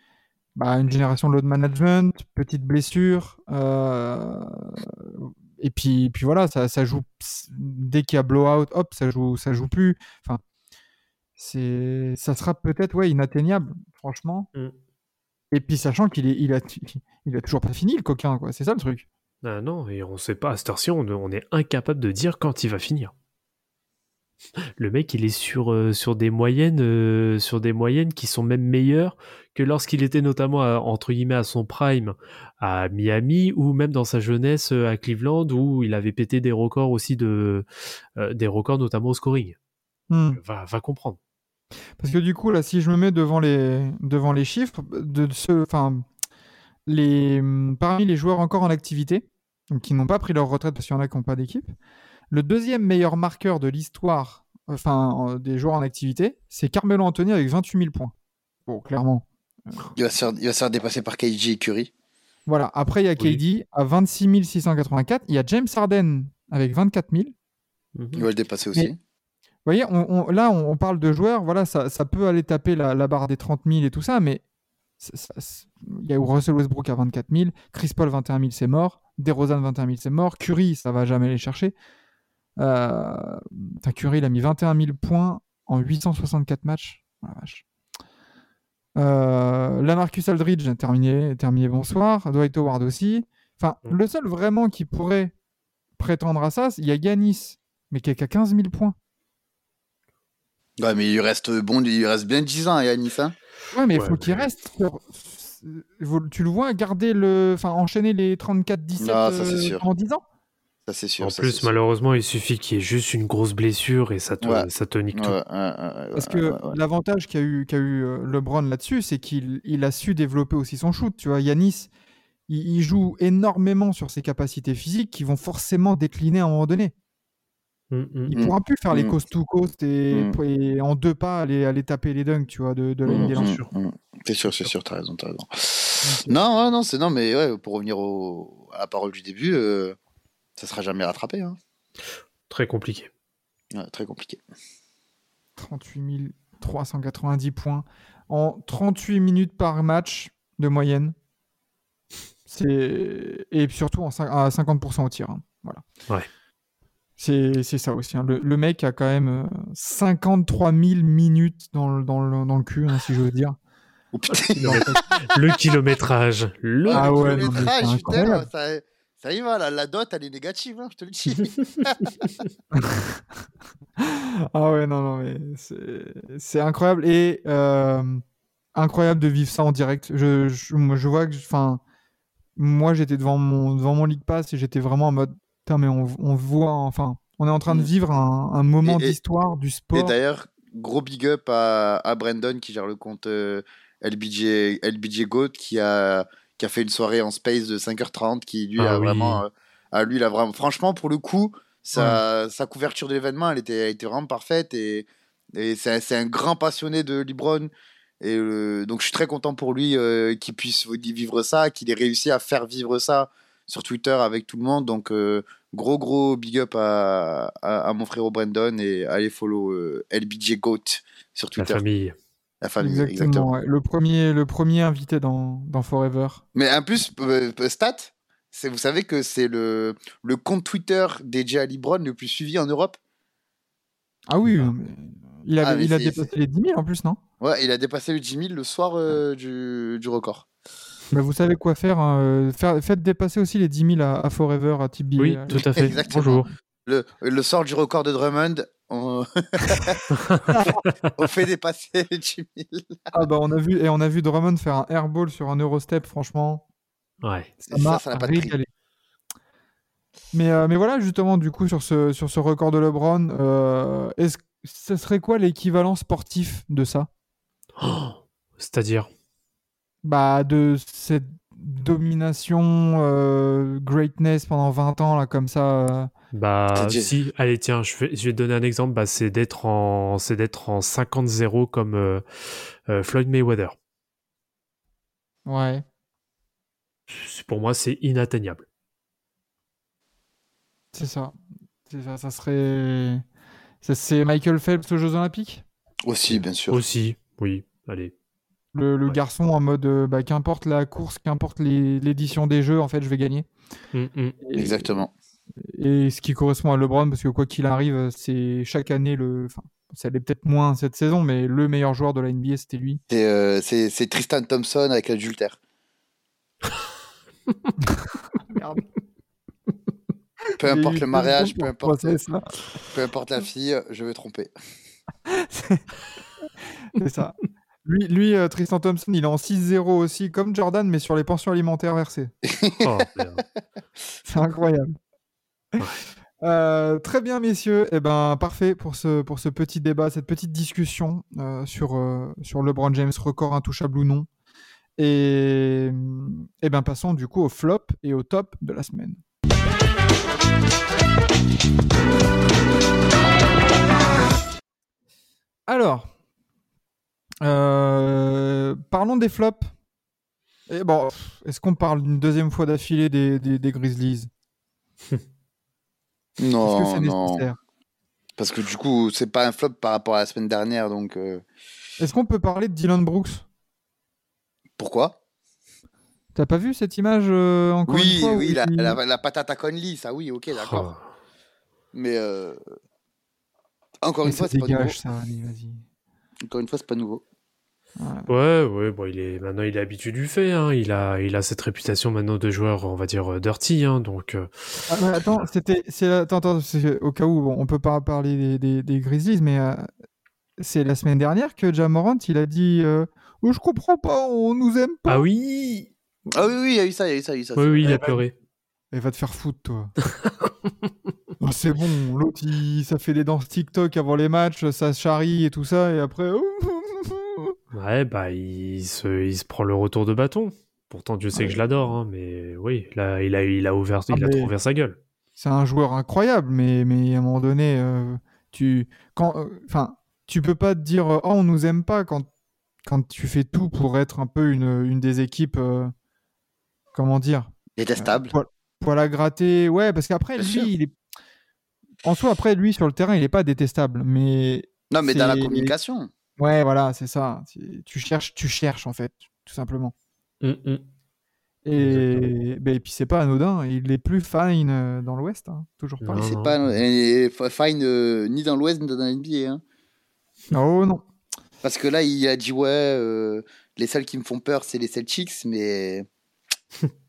Bah, une génération de load management, petite blessure. euh, et puis, puis voilà, ça, ça joue. Dès qu'il y a blowout, hop, ça joue, ça joue plus. Enfin, c'est, ça sera peut-être ouais, inatteignable, franchement. Mm. Et puis, sachant qu'il est, il a, il a toujours pas fini, le coquin, quoi. C'est ça le truc. Ah non, et on sait pas, à cette heure-ci, on, on est incapable de dire quand il va finir. Le mec, il est sur, euh, sur, des moyennes, euh, sur des moyennes qui sont même meilleures que lorsqu'il était notamment, à- entre guillemets, à son prime à Miami ou même dans sa jeunesse euh, à Cleveland où il avait pété des records aussi de, euh, des records notamment au scoring. Hmm. Va, va comprendre. Parce que du coup, là, si je me mets devant les, devant les chiffres, de ce, enfin, les, parmi les joueurs encore en activité, donc qui n'ont pas pris leur retraite parce qu'il y en a qui n'ont pas d'équipe, le deuxième meilleur marqueur de l'histoire, enfin, en- des joueurs en activité, c'est Carmelo Anthony avec 28 000 points. Bon, clairement. Il va, se faire, il va se faire dépasser par KG et Curry. Voilà. Après, il y a Oui. KD à 26 684. Il y a James Harden avec 24 000. Mhm. Il va le dépasser aussi. Mais- Vous voyez, on- on- là, on, parle de joueurs, voilà, ça, ça peut aller taper la, la barre des 30 000 et tout ça, mais il y a eu Russell Westbrook à 24 000, Chris Paul 21 000, c'est mort, DeRozan 21 000, c'est mort, Curry, ça va jamais les chercher. Euh, Curry, il a mis 21 000 points en 864 matchs. Oh la vache. Euh, Lamarcus Aldridge, terminé, terminé, bonsoir. Dwight Howard aussi. Enfin, Mm. le seul vraiment qui pourrait prétendre à ça, il y a Yanis, mais qui a qu'à 15 000 points. Ouais, mais il reste bon, il reste bien 10 ans à Yanis. Hein. Ouais, mais il Ouais, faut qu'il reste. sur- Tu le vois garder le. Enfin, enchaîner les 34-17 Non, ça, c'est euh, sûr. en 10 ans? Ça, c'est sûr. En ça, plus, malheureusement, il suffit qu'il y ait juste une grosse blessure et ça te, Ouais. ça te nique Ouais, tout. ouais, ouais, ouais, Parce que ouais, ouais. l'avantage qu'a eu, qu'a eu euh, LeBron là-dessus, c'est qu'il il a su développer aussi son shoot. Tu vois, Yanis, il, il joue énormément sur ses capacités physiques qui vont forcément décliner à un moment donné. Mm, mm. Il pourra plus faire les Mm. coast to coast et, Mm. et en deux pas aller, aller taper les dunks, tu vois, de, de la ligne des lancers. mm. C'est sûr, c'est sûr, t'as raison, t'as raison. Non, ouais, non, c'est non, mais ouais, pour revenir au, à la parole du début, euh, ça sera jamais rattrapé. Hein. Très compliqué. Ouais, très compliqué. 38 390 points en 38 minutes par match de moyenne. C'est et surtout en à 50% au tir. hein. Voilà. Ouais. C'est c'est ça aussi. hein. Le, le mec a quand même euh, 53 000 minutes dans le, dans le, dans le cul, hein, si je veux dire. Oh, putain, le kilométrage. Le... Ah ouais, kilométrage, putain, ça, ça y va, la, la dot, elle est négative, hein, je te le dis. Ah ouais, non, non, mais c'est incroyable et euh, incroyable de vivre ça en direct. Je, je, moi, je vois que, enfin, moi j'étais devant mon, devant mon League Pass et j'étais vraiment en mode, putain, mais on, on voit, enfin, on est en train de Mm. vivre un, un moment Et- et- d'histoire du Et sport. d'ailleurs, gros big up à, à Brandon qui gère le compte euh, LBJ, LBJ Goat qui a, qui a fait une soirée en space de 5h30 qui lui Ah a oui. vraiment. euh, ah, lui, il a vraiment. Franchement, pour le coup, sa, sa couverture de l'événement, elle était, elle était vraiment parfaite et, et c'est un- grand passionné de Libron. Et euh, donc, je suis très content pour lui euh, qu'il puisse vivre ça, qu'il ait réussi à faire vivre ça sur Twitter avec tout le monde. Donc, euh, gros, gros big up à, à, à mon frérot Brandon et allez follow euh, LBJ Goat sur La Twitter. famille. La famille, Exactement. exactement. ouais. Le premier, le premier invité dans, dans Forever. Mais en plus, euh, euh, stat, c'est- vous savez que c'est le, le compte Twitter DJ Ali Brown le plus suivi en Europe. Ah oui, il, avait, Ah, mais il a c'est- dépassé les 10 000 en plus, non? Ouais, il a dépassé le 10 000 le soir euh, du, du record. Bah, Vous savez quoi faire, hein, euh, faire Faites dépasser aussi les 10 000 à, à Forever, à Tibi. Oui, tout à fait. Exactement. Bonjour. Le, le sort du record de Drummond, on, on fait dépasser les 10 000. Ah bah on a vu et on a vu Drummond faire un airball sur un Eurostep, franchement, Ouais. ça m'a ça n'a pas de prix. régalé. Mais, euh, mais voilà, justement, du coup, sur ce, sur ce record de LeBron, euh, est-ce ce serait quoi l'équivalent sportif de ça? Oh, C'est-à-dire? Bah, de cette domination, euh, greatness pendant 20 ans, là, comme ça. euh. Bah si, allez tiens, je vais, je vais te donner un exemple, bah, c'est d'être en c'est d'être en 50-0 comme euh, euh, Floyd Mayweather. Ouais. C'est- Pour moi, c'est inatteignable. C'est ça. C'est ça, ça serait. ça, C'est Michael Phelps aux Jeux Olympiques? Aussi, bien sûr. Aussi, oui, allez. Le, le Ouais. garçon en mode, euh, bah, qu'importe la course, qu'importe l'édition des jeux, en fait, je vais gagner. Mm, mm. Et- Exactement. Et ce qui correspond à LeBron, parce que quoi qu'il arrive, c'est chaque année le. Enfin, ça l'est peut-être moins cette saison, mais le meilleur joueur de la NBA, c'était lui. C'est euh, c'est- c'est Tristan Thompson avec l'adultère. Merde. Peu importe le mariage, peu importe, penser ça? peu importe la fille, je vais tromper. C'est ça. Lui, lui euh, Tristan Thompson, il est en 6-0 aussi, comme Jordan, mais sur les pensions alimentaires versées. Oh. C'est incroyable. Euh, très bien, messieurs. Eh ben, parfait pour ce, pour ce petit débat, cette petite discussion euh, sur, euh, sur LeBron James, record intouchable ou non. Et, eh ben, passons du coup au flop et au top de la semaine. Alors, euh, parlons des flops. Et bon, est-ce qu'on parle une deuxième fois d'affilée des, des, des Grizzlies Est-ce que Non, non. Parce que du coup, c'est pas un flop par rapport à la semaine dernière, donc euh, Est-ce qu'on peut parler de Dylan Brooks pourquoi? T'as pas vu cette image euh, encore Oui, une fois oui, la, il- la, la patate à Conley, ça oui, ok, d'accord. Oh. Mais encore Mais une fois, c'est pas dégage, ça, allez, vas-y. Encore une fois, c'est pas nouveau. Ouais, ouais, bon, il est maintenant il est habitué du fait. Hein. Il a, il a cette réputation maintenant de joueur, on va dire euh, dirty. Hein, donc, euh, Ah, mais attends, c'était, c'est, attends, attends, au cas où bon, on peut pas parler des, des, des Grizzlies, mais euh, c'est la semaine dernière que Jamorant il a dit euh, oh, je comprends pas, on nous aime pas. ah oui, Ah oui, oui, il y a eu ça, il y a eu ça, il y a eu ça. oui, oui, il a pleuré. Et va te faire foutre, toi. Oh, c'est bon, l'autre, il- ça fait des danses TikTok avant les matchs, ça charrie et tout ça, et après. Ouais, bah il se, il se prend le retour de bâton. Pourtant, Dieu sait Ouais. que je l'adore, hein, mais oui, là, il a, il a ouvert, Ah, il a mais- trop ouvert sa gueule. c'est un joueur incroyable, mais, mais à un moment donné, euh, tu, quand, euh, enfin, tu peux pas te dire oh on nous aime pas quand, quand tu fais tout pour être un peu une, une des équipes, euh, comment dire, Détestable. Poil à gratter, ouais, parce qu'après lui, sûr. il est, en soi après lui sur le terrain, il est pas détestable, mais Non, mais dans la communication. ouais, voilà, c'est ça, tu cherches, tu cherches en fait, tout simplement. Hum, hum. Et, ben, et puis c'est pas anodin, il est plus fine euh, dans l'Ouest, hein, toujours pas. Non, C'est pas fine euh, ni dans l'Ouest ni dans la NBA. Hein. Oh non. Parce que là, il a dit ouais, euh, les seuls qui me font peur, c'est les Celtics, mais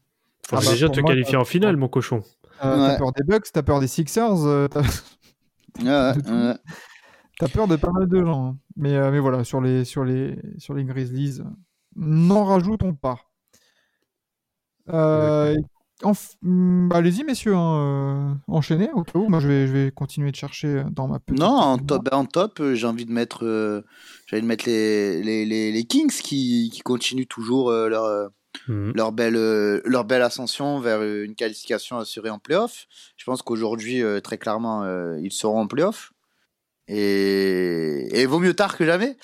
Faut Ah bah, déjà te moi, qualifier t'as- en finale, mon cochon. Euh, T'as Ouais. peur des Bucks, t'as peur des Sixers, euh, t'as ouais, ouais. t'as peur de pas mal de gens. hein. Mais, euh, mais voilà, sur les, sur les, sur les Grizzlies, n'en rajoutons pas. Euh, hmm, bah, Allez-y, messieurs, hein, euh, enchaînez au cas où. Moi, je vais, je vais continuer de chercher dans ma petite. Non, en top, ben, en top, j'ai envie de mettre, euh, j'ai envie de mettre les, les, les, les Kings qui, qui continuent toujours euh, leur, Mhm. leur belle, euh, leur belle ascension vers une qualification assurée en playoff. Je pense qu'aujourd'hui, euh, très clairement, euh, ils seront en playoff. Et, et vaut mieux tard que jamais.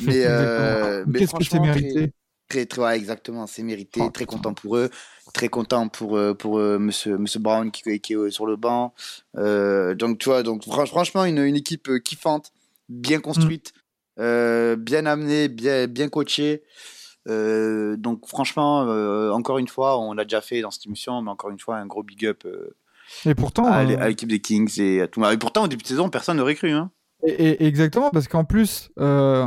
Mais, mais Qu'est-ce que c'est franchement, très- mérité Très, très, ouais, exactement, c'est mérité. Oh, très content pour eux. Très content pour, pour monsieur, monsieur Brown qui, qui est sur le banc. Donc, tu vois, donc, fran- franchement, une, une équipe kiffante, bien construite, euh, bien amenée, bien, bien coachée. Euh, donc, franchement, euh, encore une fois, on l'a déjà fait dans cette émission, mais encore une fois, un gros big up euh, Et pourtant, à, l'é- euh, à l'équipe des Kings et à tout. Et pourtant, au début de saison, personne n'aurait cru. Hein. Et, et- exactement, parce qu'en plus, euh,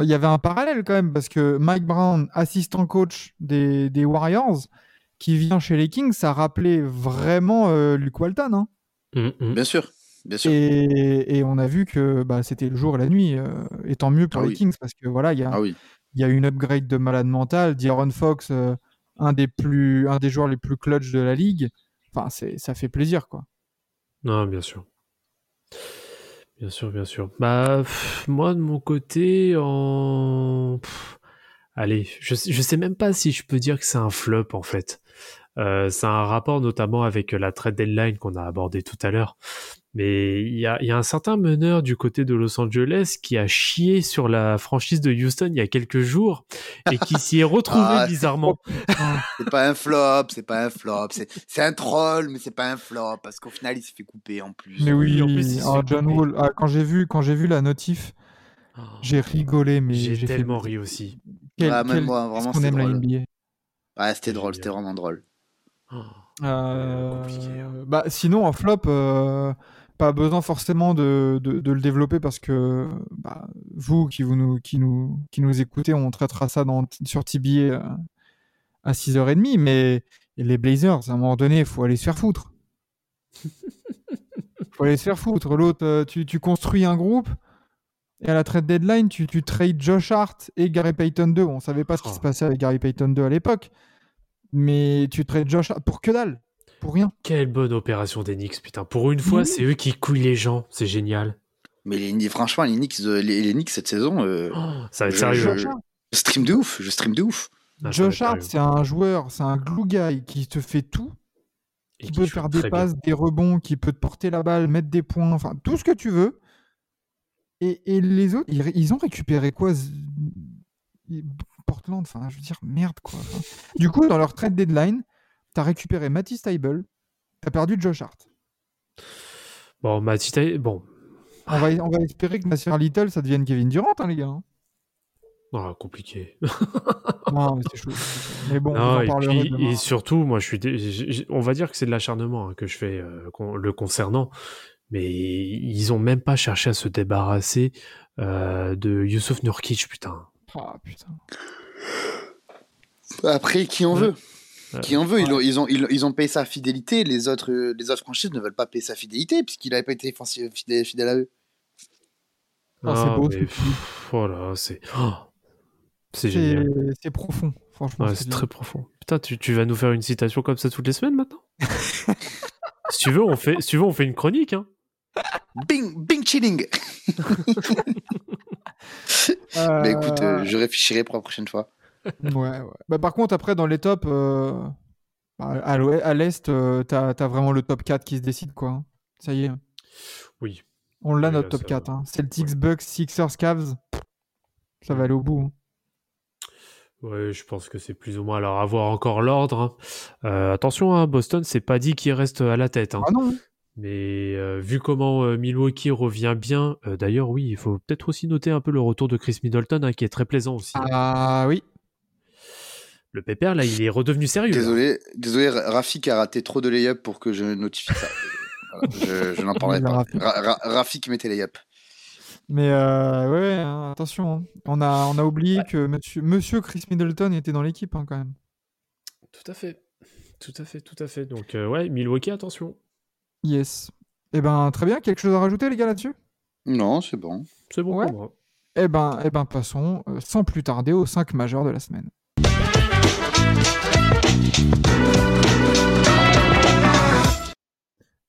il y avait un parallèle quand même, parce que Mike Brown, assistant coach des, des Warriors, qui vient chez les Kings, ça rappelait vraiment euh, Luke Walton. hein. Mhm, mhm. Bien sûr, bien sûr. Et, et on a vu que bah, c'était le jour et la nuit, euh, et tant mieux pour Ah les oui. Kings, parce que voilà, il y a, Ah oui. Il y a une upgrade de malade mental. D'Aaron Fox, euh, un, des plus, un des joueurs les plus clutch de la ligue. Enfin, ça fait plaisir, quoi. Non, bien sûr. Bien sûr, bien sûr. Bah, moi, de mon côté, en... allez, je, je sais même pas si je peux dire que c'est un flop, en fait. Euh, c'est un rapport notamment avec la trade deadline qu'on a abordé tout à l'heure. Mais il y a, y a un certain meneur du côté de Los Angeles qui a chié sur la franchise de Houston il y a quelques jours et qui s'y est retrouvé Ah, bizarrement. C'est pas un flop, c'est pas un flop. C'est un troll, mais c'est pas un flop parce qu'au final, il s'est fait couper en plus. Mais oui, en plus, ah, John. Wall, ah, quand j'ai vu, quand j'ai vu la notif, Oh, j'ai rigolé, mais J'ai j'ai fait- tellement ri aussi. Quel, Ah, même quel- moi, qu'est-ce vraiment, qu'on c'était aime la drôle. NBA. Ouais, c'était drôle, c'était vraiment drôle. Euh, hein. bah, sinon, en flop, euh, pas besoin forcément de, de- de le développer parce que bah, vous, qui, vous nous, qui, nous, qui nous écoutez, on traitera ça dans, sur TBA euh, à 6h30. Mais les Blazers, à un moment donné, il faut aller se faire foutre. faut aller se faire foutre. L'autre, tu, tu construis un groupe. Et à la trade deadline, tu, tu trades Josh Hart et Gary Payton 2. On savait pas ce qui Oh. se passait avec Gary Payton 2 à l'époque. Mais tu trades Josh Hart pour que dalle. Pour rien. Quelle bonne opération des Knicks, putain. Pour une fois, c'est eux qui couillent les gens. C'est génial. Mais les, franchement, les Knicks, euh, les, les Knicks cette saison, euh, Oh, ça va être Je- sérieux. je- stream de ouf, je stream de ouf. Ah, Josh Hart, c'est un joueur, c'est un glue guy qui te fait tout, Et qui qui peut faire des bien. passes, des rebonds, qui peut te porter la balle, mettre des points, enfin tout ce que tu veux. Et, et les autres, ils, ils ont récupéré quoi? Portland, enfin je veux dire, merde quoi. Du coup, dans leur trade deadline, t'as récupéré Matisse Tybel, t'as perdu Josh Hart. Bon, Matisse, bon. On va, on va espérer que Nasir Little, ça devienne Kevin Durant, hein, les gars. hein. Ah, compliqué. Non, mais c'est chaud. Mais bon, Non, vous en et, puis, surtout, moi, je suis. dé- On va dire que c'est de l'acharnement hein, que je fais euh, con- le concernant. Mais ils ont même pas cherché à se débarrasser euh, de Youssouf Nurkic, putain. Ah, putain. Après, qui en Ouais. veut? Qui en veut? Ils, ont, ils, ont, ils, ont- payé sa fidélité, les autres, euh, les autres franchises ne veulent pas payer sa fidélité puisqu'il n'avait pas été fidèle, fidèle à eux. Ah, c'est beau, tu dis. pff, Voilà, c'est. oh, c'est C'est génial. c'est profond, franchement. Ouais, c'est très profond. Putain, tu, tu vas nous faire une citation comme ça toutes les semaines maintenant? Si tu veux, on fait, si tu veux, on fait une chronique. Hein. Bing, bing chilling Mais écoute, euh, Euh, je réfléchirai pour la prochaine fois. Ouais, ouais. Bah, par contre, après, dans les tops, euh, bah, à l'Est, euh, t'as as vraiment le top 4 qui se décide, quoi. hein. Ça y est. Oui. On l'a, Oui, notre là, top ça 4. va. hein. Celtics, Bucks, Sixers, Cavs. Ça va aller au bout. hein. Ouais, je pense que c'est plus ou moins. Alors, avoir encore l'ordre. hein. Euh, attention, hein, Boston, c'est pas dit qu'il reste à la tête. hein. Ah non Mais euh, vu comment euh, Milwaukee revient bien, euh, d'ailleurs, oui, il faut peut-être aussi noter un peu le retour de Chris Middleton, hein, qui est très plaisant aussi. hein. Ah oui. Le pépère, là, il est redevenu sérieux. là. Désolé, désolé, Rafik a raté trop de lay-up pour que je notifie ça. Voilà, je je n'en parlerai pas. raté. Ra- Ra- Rafik met tes lay-up. Mais euh, ouais, hein, attention. hein. On, a, on a oublié que monsieur, monsieur Chris Middleton était dans l'équipe hein, quand même. Tout à fait. Tout à fait, tout à fait. Donc, euh, ouais, Milwaukee, attention. Yes. Eh ben, très bien. Quelque chose à rajouter, les gars, là-dessus? Non, c'est bon. C'est bon Ouais. pour moi. Eh ben, eh ben, passons euh, sans plus tarder aux 5 majeurs de la semaine.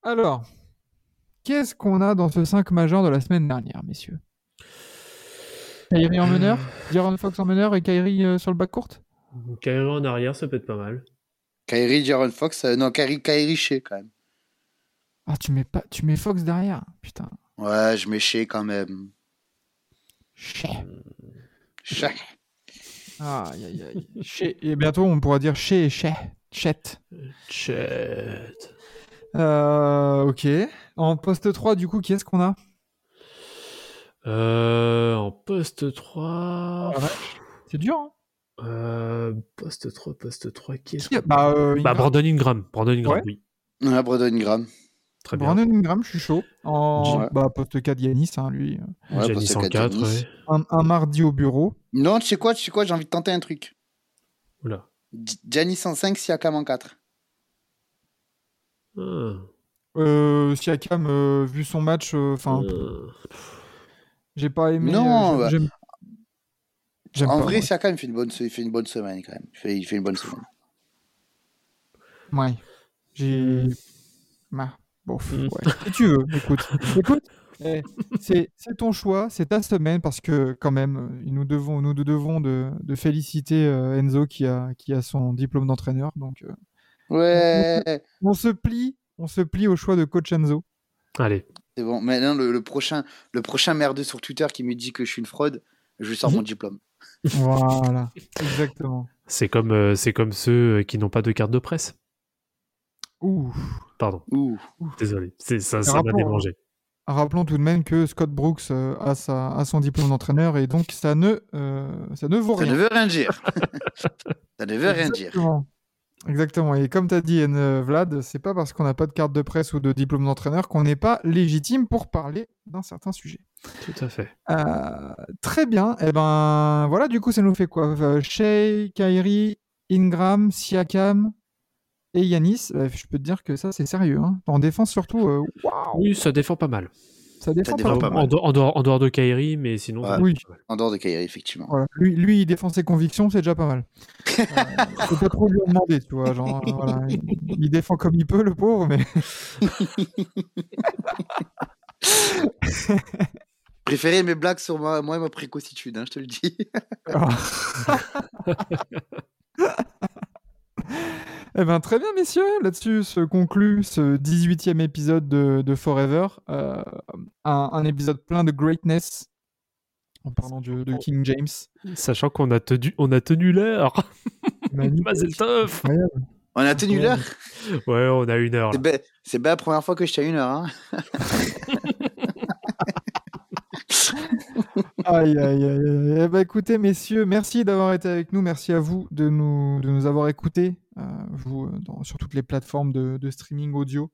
Alors, qu'est-ce qu'on a dans ce 5 majeur de la semaine dernière, messieurs? Kyrie en meneur, Jaron Fox en meneur et Kyrie euh, sur le backcourt Kyrie en arrière, ça peut être pas mal. Kyrie, Jaron Fox, euh, non, Kyrie, Kyrie chez quand même. Ah, tu mets, pas, tu mets Fox derrière Putain. Ouais, je mets chez quand même. Chez. Chez. Aïe, aïe, aïe. Chez. Et bientôt, on pourra dire chez et chez. Chet. Chet. Euh, ok. En poste 3, du coup, qui est-ce qu'on a? Euh, en poste 3. Oh la vache. C'est dur, hein Euh, poste 3, poste 3, qui est-ce Qui a- qu'on- Bah, euh, Bah. Brandon Ingram. Brandon Ingram, Ouais. oui. Ouais, Brandon Ingram. Très bien. Brandon Ingram, je suis chaud. En Ouais. bah, poste 4, Yanis, hein, lui. Ouais, Giannis parce que en quatre 4, Giannis. ouais. Un, un mardi au bureau. Non, tu sais quoi, tu sais quoi, j'ai envie de tenter un truc. Oula. Giannis en 5, Siakam en 4. Ah. Euh, Siakam, euh, vu son match, enfin, Euh, j'ai pas aimé. Non, euh, bah, j'aime- j'aime En pas, vrai. Siakam, il fait, une bonne, il fait une bonne semaine quand même. Il fait, il fait une bonne semaine. Ouais. J'ai. Bah, bon, pff, Mm. ouais. Si tu veux, écoute. écoute, eh, c'est c'est ton choix, c'est ta semaine, parce que quand même, euh, nous devons, nous devons de, de féliciter euh, Enzo qui a, qui a son diplôme d'entraîneur. Donc, euh, Ouais, on se plie, on se plie au choix de coach Enzo. Allez. c'est bon. Maintenant, le, le prochain, le prochain merdeux sur Twitter qui me dit que je suis une fraude, je lui sors mon diplôme. Voilà, exactement. C'est comme, euh, c'est comme ceux qui n'ont pas de carte de presse. Ouh. Pardon. Ouh. Désolé. C'est, ça, ça m'a dérangé. Rappelons tout de même que Scott Brooks euh, a, sa, a son diplôme d'entraîneur et donc ça ne, euh, ça ne vaut Ça rien. ne veut rien dire. ça ne veut rien dire. Exactement. Exactement. Et comme tu as dit, N- Vlad, c'est pas parce qu'on n'a pas de carte de presse ou de diplôme d'entraîneur qu'on n'est pas légitime pour parler d'un certain sujet. Tout à fait. Euh, très bien. Et ben voilà, du coup, ça nous fait quoi? Shea, Kyrie, Ingram, Siakam et Yanis. Euh, je peux te dire que ça, c'est sérieux. hein. En défense, surtout, euh, Oui, ça défend pas mal. ça défend défend pas pas mal. En, dehors- en dehors, en dehors de Kyrie, mais sinon, Ouais. Oui. En dehors de Kyrie, effectivement. Voilà. Lui, lui, il défend ses convictions, c'est déjà pas mal. Euh, faut pas trop lui en demander, tu vois. Genre, euh, voilà, il, il défend comme il peut, le pauvre, mais Préférez mes blagues sur moi, moi et ma précocitude, hein, je te le dis. Eh ben, très bien, messieurs. Là-dessus se conclut ce 18e épisode de, de Forever. Euh, un, un épisode plein de greatness. En parlant de, de King James. Sachant qu'on a tenu, on a tenu l'heure. Mazel tov. On a tenu l'heure. Ouais, on a une heure. C'est bien, la première fois que je tiens une heure. Hein. Aïe, aïe, aïe. Eh ben, écoutez, messieurs, merci d'avoir été avec nous. Merci à vous de nous, de nous avoir écoutés, vous, euh, dans- sur toutes les plateformes de, de streaming audio.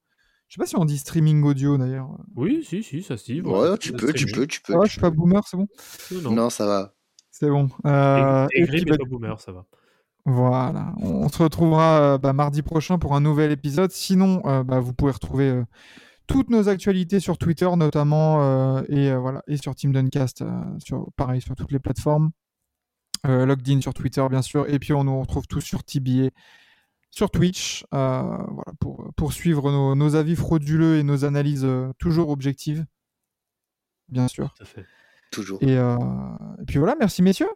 Je sais pas si on dit streaming audio d'ailleurs. Oui, si, si, ça se dit. Ouais, voilà. tu peux, tu peux, tu peux. Tu je suis pas peux. boomer, c'est bon Non, ça va. C'est bon. Euh, Et, et gris, mais pas boomer, ça va. Voilà, on se retrouvera euh, bah, mardi prochain pour un nouvel épisode. Sinon, euh, bah, vous pouvez retrouver euh, toutes nos actualités sur Twitter notamment euh, et euh, voilà et sur Team Duncast, euh, sur pareil sur toutes les plateformes. Euh, Logged in sur Twitter bien sûr et puis on nous retrouve tous sur TBA, sur Twitch, euh, voilà pour pour suivre nos, nos avis frauduleux et nos analyses euh, toujours objectives, bien sûr. Tout à fait. Toujours. Et, euh, et puis voilà, merci messieurs,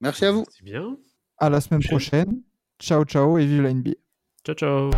Merci à vous. C'est bien. à la semaine Prochaine. prochaine. Ciao ciao et vive la NBA. Ciao, ciao.